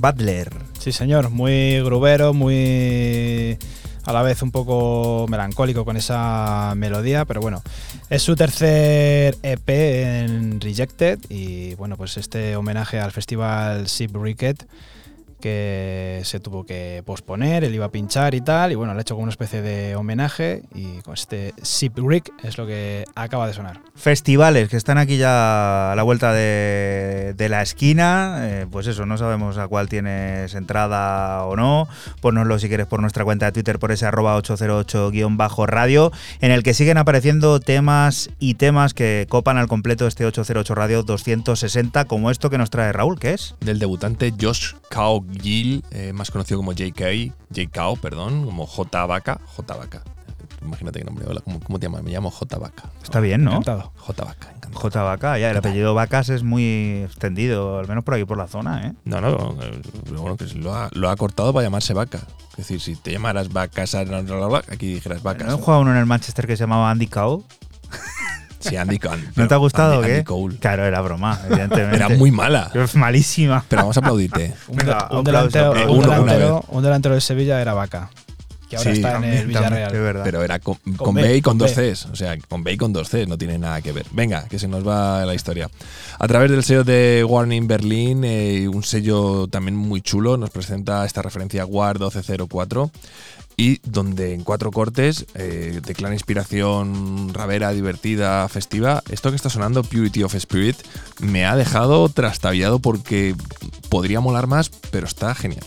Butler. Sí, señor, muy grubero, muy a la vez un poco melancólico con esa melodía, pero bueno, es su tercer EP en Rejected y bueno, pues este homenaje al festival Ship Ricket que se tuvo que posponer, él iba a pinchar y tal, y bueno, le ha hecho como una especie de homenaje y con este Ship Rick es lo que acaba de sonar. Festivales que están aquí ya a la vuelta de, de la esquina, eh, pues eso, no sabemos a cuál tienes entrada o no, ponnoslo si quieres por nuestra cuenta de Twitter por ese arroba 808-radio, en el que siguen apareciendo temas y temas que copan al completo este 808 Radio 260, como esto que nos trae Raúl, ¿qué es? Del debutante Josh Kao Gill, eh, más conocido como JK, JKO, perdón, como J Vaca, J Vaca. imagínate qué nombre. ¿cómo, cómo te llamas? Me llamo J. Vaca. Está bien, ¿no? Encantado. J. Vaca, encantado. J. Vaca, ya, el apellido Vacas es muy extendido, al menos por aquí por la zona, ¿eh? No, no, eh, bueno, que lo ha, lo ha cortado para llamarse Vaca. Es decir, si te llamaras Vacas, aquí dijeras Vacas. ¿No jugaba uno en el Manchester que se llamaba Andy Cole? Sí, Andy Cole. ¿No te ha gustado o Andy, qué? Andy Cole. Claro, era broma, evidentemente. Era muy mala. Malísima. Pero vamos a aplaudirte. Un, Venga, un aplauso, delantero, Uno, un de Sevilla era Vaca. Que ahora Sí, está en También, el también, Villarreal. Pero era con, con Con B, B, y con con dos. Cs. O sea, con B y con dos Cs no tiene nada que ver. Venga, que se nos va la historia. A través del sello de Warning Berlin, eh, un sello también muy chulo, nos presenta esta referencia War 1204 y donde en cuatro cortes eh, declara inspiración ravera, divertida, festiva. Esto que está sonando, Purity of Spirit, me ha dejado trastabillado porque podría molar más, pero está genial.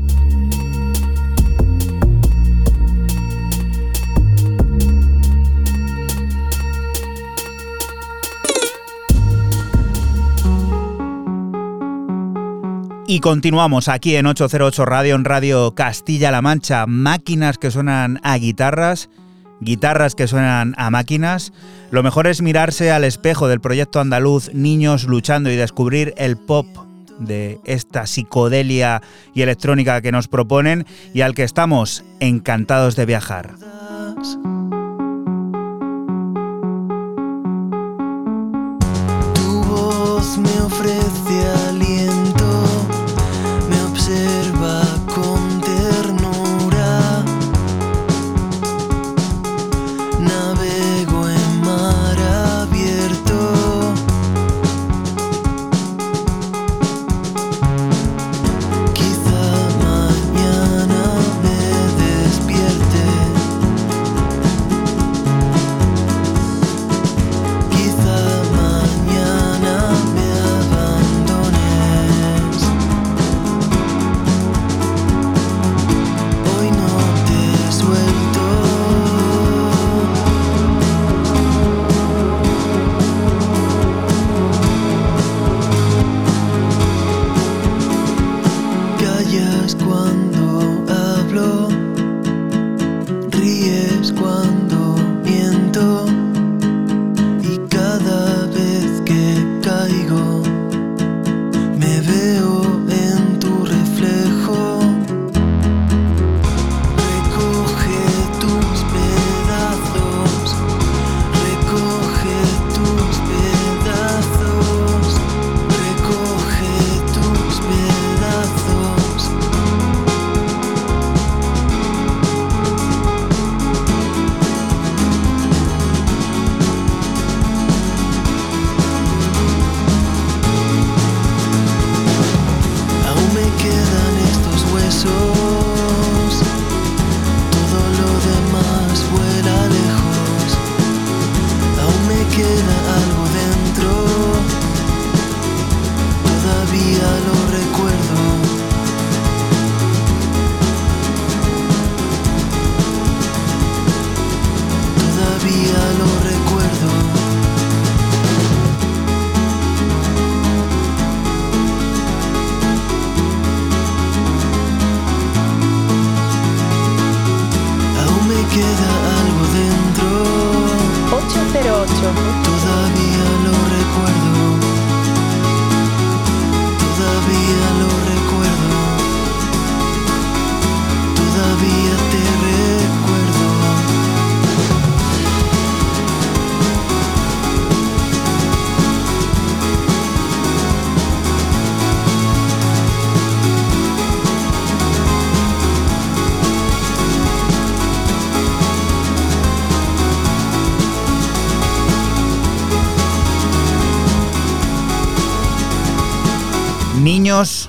Y continuamos aquí en 808 Radio, en Radio Castilla-La Mancha. Máquinas que suenan a guitarras, guitarras que suenan a máquinas. Lo mejor es mirarse al espejo del proyecto andaluz Niños Luchando y descubrir el pop de esta psicodelia y electrónica que nos proponen y al que estamos encantados de viajar.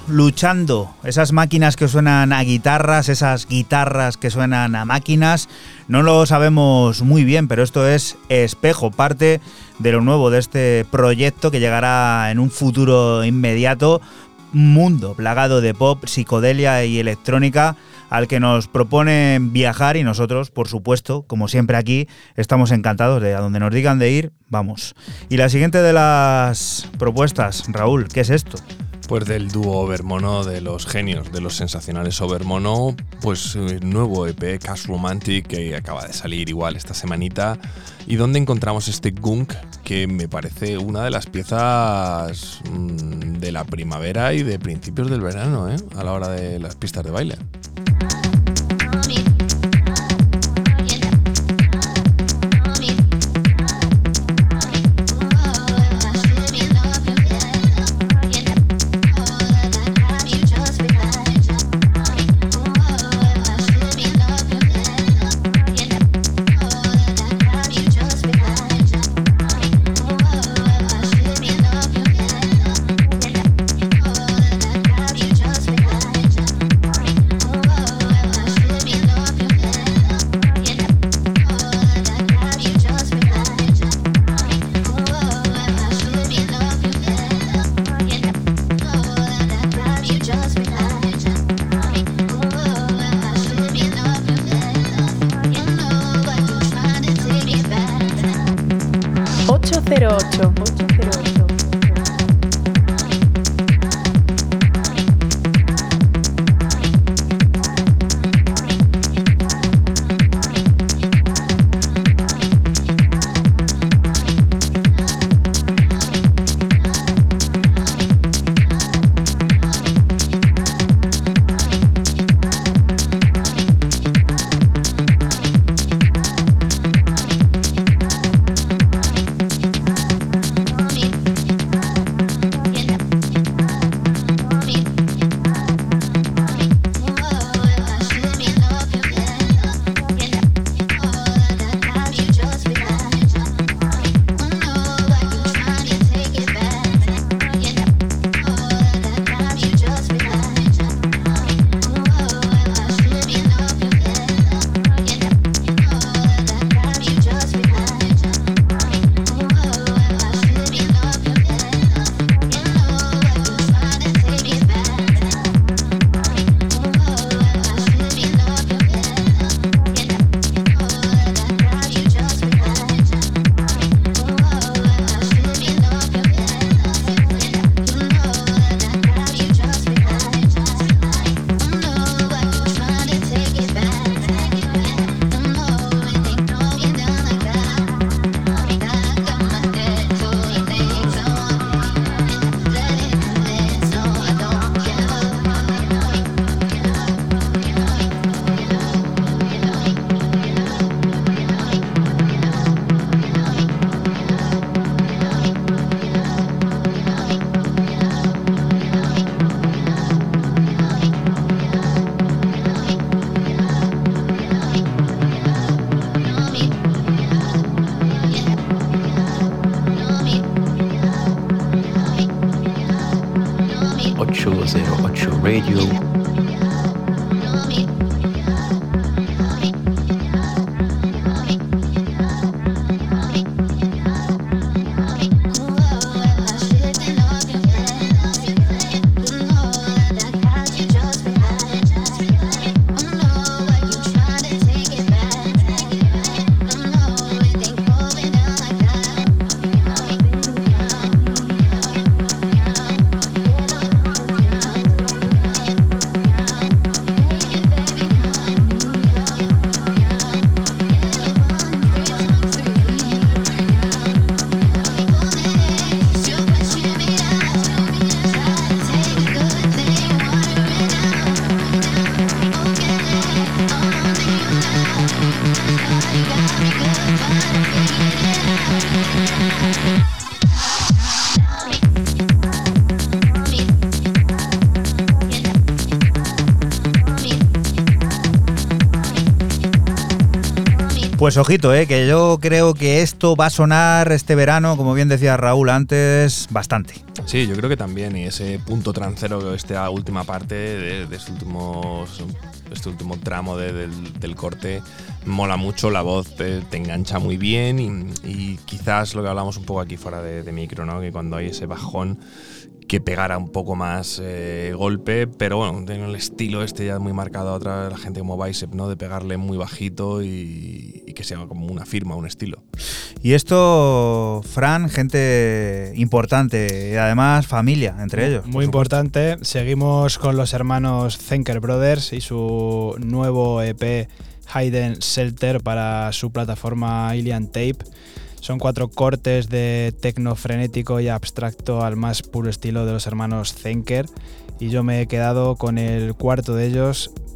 Luchando, esas máquinas que suenan a guitarras, esas guitarras que suenan a máquinas, no lo sabemos muy bien, pero esto es espejo, parte de lo nuevo de este proyecto que llegará en un futuro inmediato, mundo plagado de pop, psicodelia y electrónica al que nos proponen viajar y nosotros, por supuesto, como siempre aquí, estamos encantados de a donde nos digan de ir, vamos. Y la siguiente de las propuestas, Raúl, ¿qué es esto? Pues del dúo Overmono de los genios, de los sensacionales Overmono, pues eh, nuevo EP Cash Romantic que acaba de salir igual esta semanita y donde encontramos este gunk que me parece una de las piezas mm, de la primavera y de principios del verano, ¿eh? a la hora de las pistas de baile. Pues ojito, eh, que yo creo que esto va a sonar este verano, como bien decía Raúl antes, bastante. Sí, yo creo que también, y ese punto trancero, esta última parte de, de este, último, este último tramo de- del, corte, mola mucho, la voz te, te engancha muy bien y, quizás lo que hablamos un poco aquí fuera de, de micro, ¿no? que cuando hay ese bajón que pegara un poco más eh, golpe, pero bueno, tiene el estilo este ya muy marcado otra la gente como Bicep, ¿no? De pegarle muy bajito y, y que sea como una firma, un estilo. Y esto, Fran, gente importante y además familia entre ellos. Muy importante. Seguimos con los hermanos Zenker Brothers y su nuevo EP Hayden Shelter para su plataforma Ilian Tape. Son cuatro cortes de tecno frenético y abstracto al más puro estilo de los hermanos Zenker. Y yo me he quedado con el cuarto de ellos,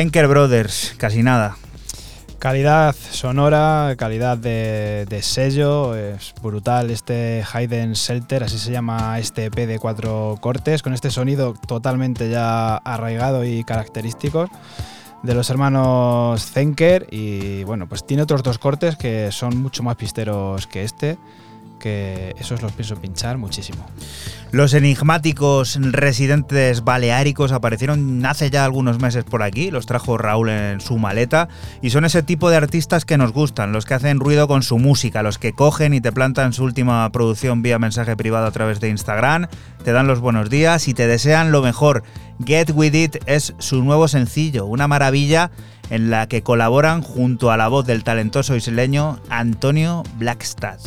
Zenker Brothers, casi nada. Calidad sonora, calidad de, de sello, es brutal este Hayden Shelter, así se llama este EP de cuatro cortes, con este sonido totalmente ya arraigado y característico de los hermanos Zenker y bueno, pues tiene otros dos cortes que son mucho más pisteros que este, que esos los pienso pinchar muchísimo. Los enigmáticos residentes baleáricos aparecieron hace ya algunos meses por aquí, los trajo Raúl en su maleta y son ese tipo de artistas que nos gustan, los que hacen ruido con su música, los que cogen y te plantan su última producción vía mensaje privado a través de Instagram, te dan los buenos días y te desean lo mejor. Get With It es su nuevo sencillo, una maravilla en la que colaboran junto a la voz del talentoso isleño Antonio Blackstad.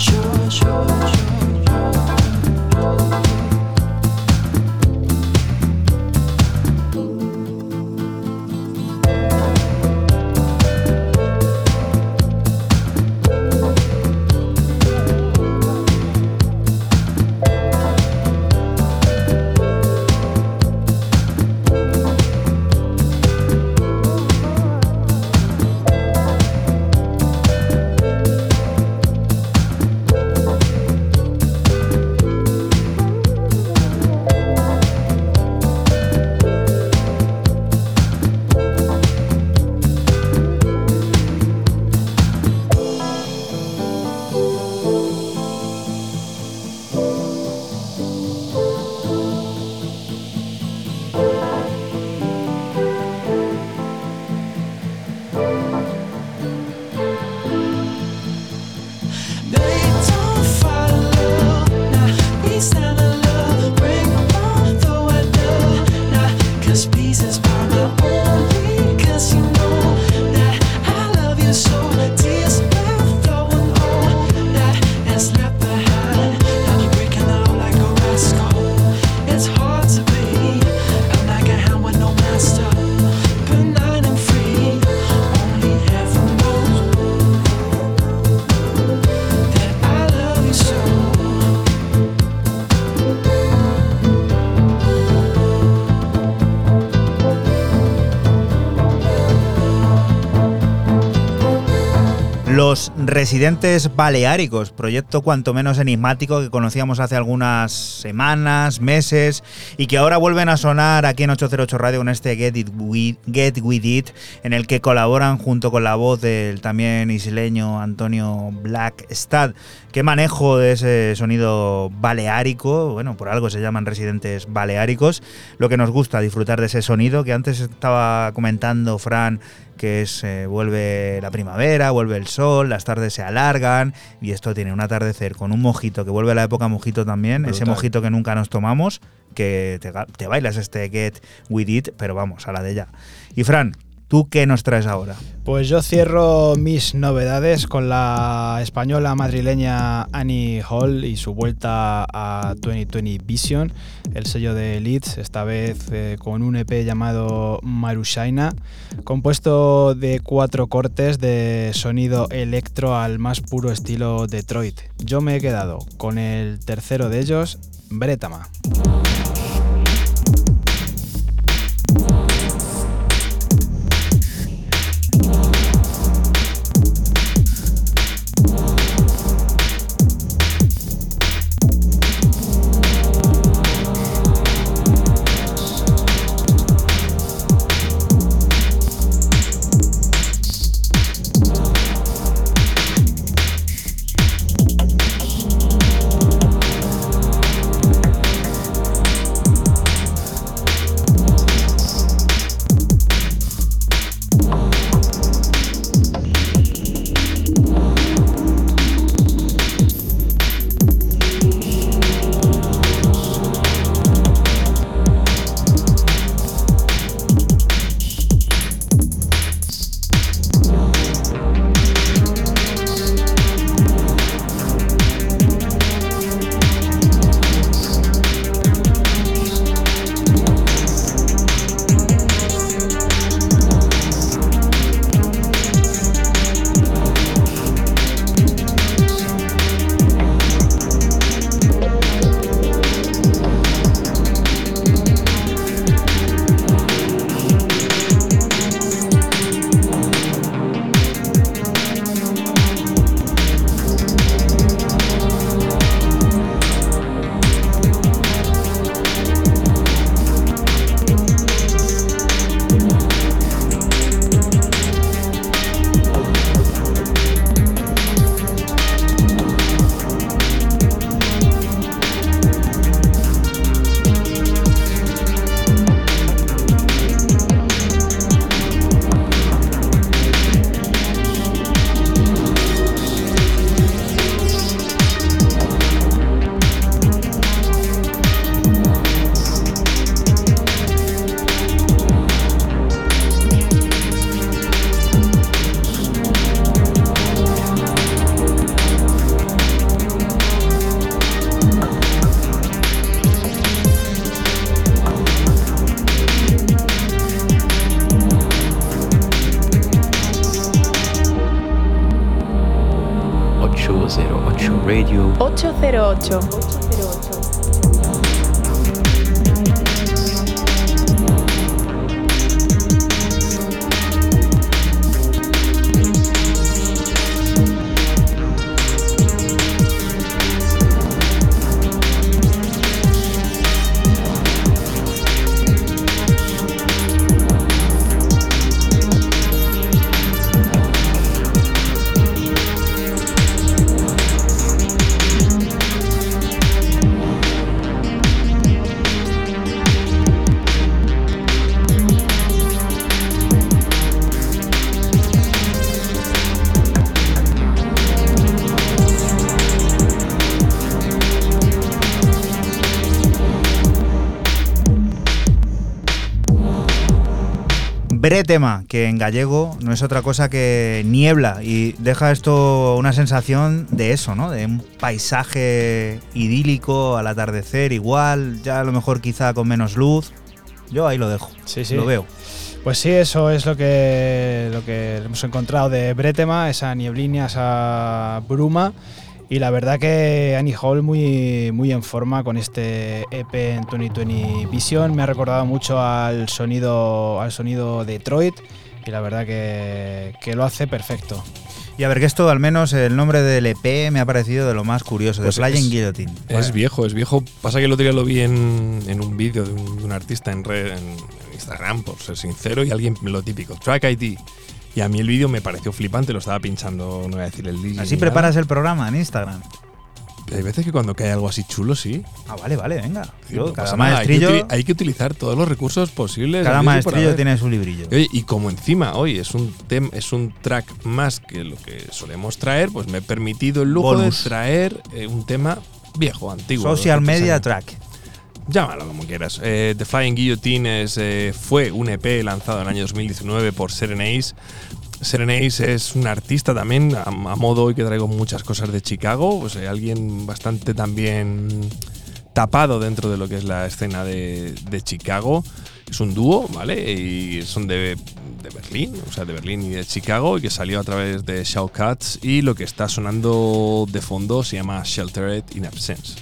sure, sure. Residentes baleáricos, proyecto cuanto menos enigmático que conocíamos hace algunas semanas, meses y que ahora vuelven a sonar aquí en 808 Radio con este Get It With, Get With It, en el que colaboran junto con la voz del también isleño Antonio Blackstad. Qué manejo de ese sonido baleárico, bueno, por algo se llaman residentes baleáricos, lo que nos gusta disfrutar de ese sonido que antes estaba comentando Fran que es eh, vuelve la primavera, vuelve el sol, las tardes se alargan y esto tiene un atardecer con un mojito que vuelve a la época mojito también, ese mojito que nunca nos tomamos, que te, bailas este Get With It, pero vamos, a la de ya. Y Fran, ¿Tú qué nos traes ahora? Pues yo cierro mis novedades con la española madrileña Annie Hall y su vuelta a 2020 Vision, el sello de Leeds, esta vez eh, con un EP llamado Marushaina, compuesto de cuatro cortes de sonido electro al más puro estilo Detroit. Yo me he quedado con el tercero de ellos, Bretama. 808. Bretema, que en gallego no es otra cosa que niebla y deja esto una sensación de eso, ¿no? De un paisaje idílico al atardecer igual, ya a lo mejor quizá con menos luz. Yo ahí lo dejo. Sí, sí. Lo veo. Pues sí, eso es lo que, lo que hemos encontrado de Bretema, esa nieblina, esa bruma. Y la verdad que Annie Hall muy, muy en forma con este EP en 2020 Vision. Me ha recordado mucho al sonido, al sonido Detroit y la verdad que, que lo hace perfecto. Y a ver, que esto, al menos el nombre del EP me ha parecido de lo más curioso, Pues de Flying es- Guillotine. Es viejo, es viejo. Pasa que el otro día lo vi en, en un vídeo de un, de un artista en, red, en Instagram, por ser sincero, y alguien lo típico, Track ID. Y a mí el vídeo me pareció flipante, lo estaba pinchando, no voy a decir el DJ. Así preparas el programa en Instagram. Hay veces que cuando cae algo así chulo, sí. Ah, vale, vale, venga. Sí, Yo, no cada nada, hay que maestrillo, Hay que, utilizar todos los recursos posibles. cada maestrillo tiene su librillo. Y, oye, y como encima hoy es un tem, es un track más que lo que solemos traer, pues me he permitido el lujo Bonus. de traer eh, un tema viejo, antiguo. Social Media. Track. Llámalo como quieras. Eh, The Flying Guillotine eh, fue un EP lanzado en el año 2019 por Serenace. Serenace es un artista también, a, modo hoy que traigo muchas cosas de Chicago, pues eh, alguien bastante también tapado dentro de lo que es la escena de, Chicago. Es un dúo, ¿vale? Y son de, de Berlín, o sea, de Berlín y de Chicago, y que salió a través de Showcats. Y lo que está sonando de fondo se llama Sheltered in Absence.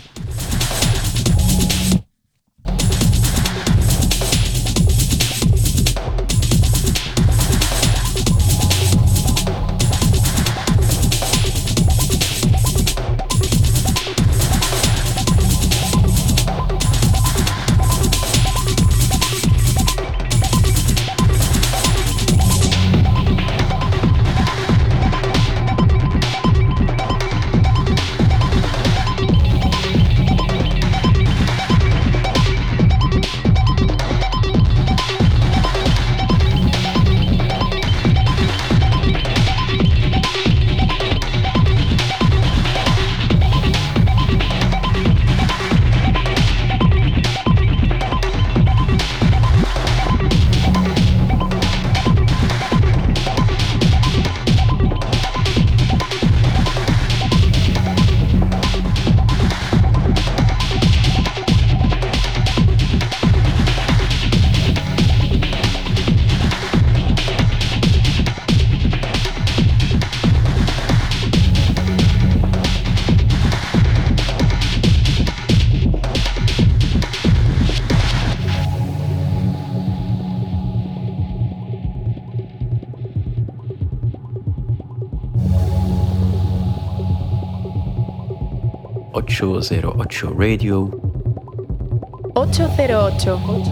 808 Radio 808.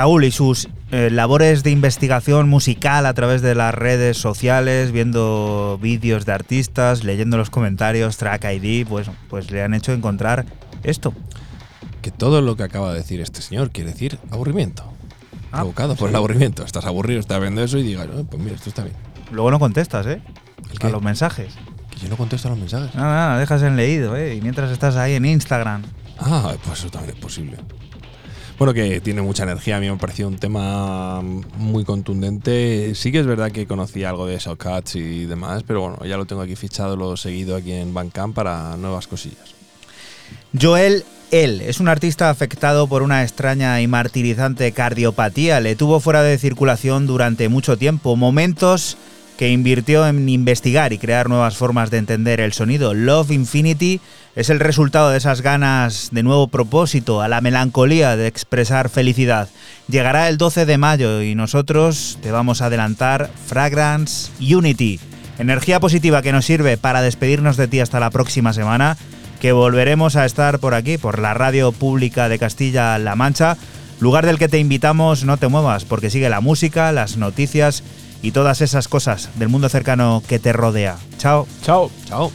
Raúl y sus eh, labores de investigación musical a través de las redes sociales, viendo vídeos de artistas, leyendo los comentarios, Track ID, pues, pues le han hecho encontrar esto. Que todo lo que acaba de decir este señor quiere decir aburrimiento. Ah, Provocado por sí. el aburrimiento. Estás aburrido, estás viendo eso y digas, "Ah, pues mira, esto está bien. Luego no contestas, ¿eh? ¿El A los mensajes. Que yo no contesto a los mensajes. Nada, nada, dejas en leído, ¿eh? Y mientras estás ahí en Instagram. Ah, pues eso también es posible. Bueno, que tiene mucha energía. A mí me ha parecido un tema muy contundente. Sí que es verdad que conocía algo de Showcats y demás, pero bueno, ya lo tengo aquí fichado, lo he seguido aquí en Bandcamp para nuevas cosillas. Joel L. es un artista afectado por una extraña y martirizante cardiopatía. Le tuvo fuera de circulación durante mucho tiempo. Momentos que invirtió en investigar y crear nuevas formas de entender el sonido. Love Infinity es el resultado de esas ganas de nuevo propósito, a la melancolía de expresar felicidad. Llegará el 12 de mayo y nosotros te vamos a adelantar Fragrance Unity. Energía positiva que nos sirve para despedirnos de ti hasta la próxima semana, que volveremos a estar por aquí, por la radio pública de Castilla-La Mancha, lugar del que te invitamos no te muevas, porque sigue la música, las noticias y todas esas cosas del mundo cercano que te rodea. Chao. Chao. Chao.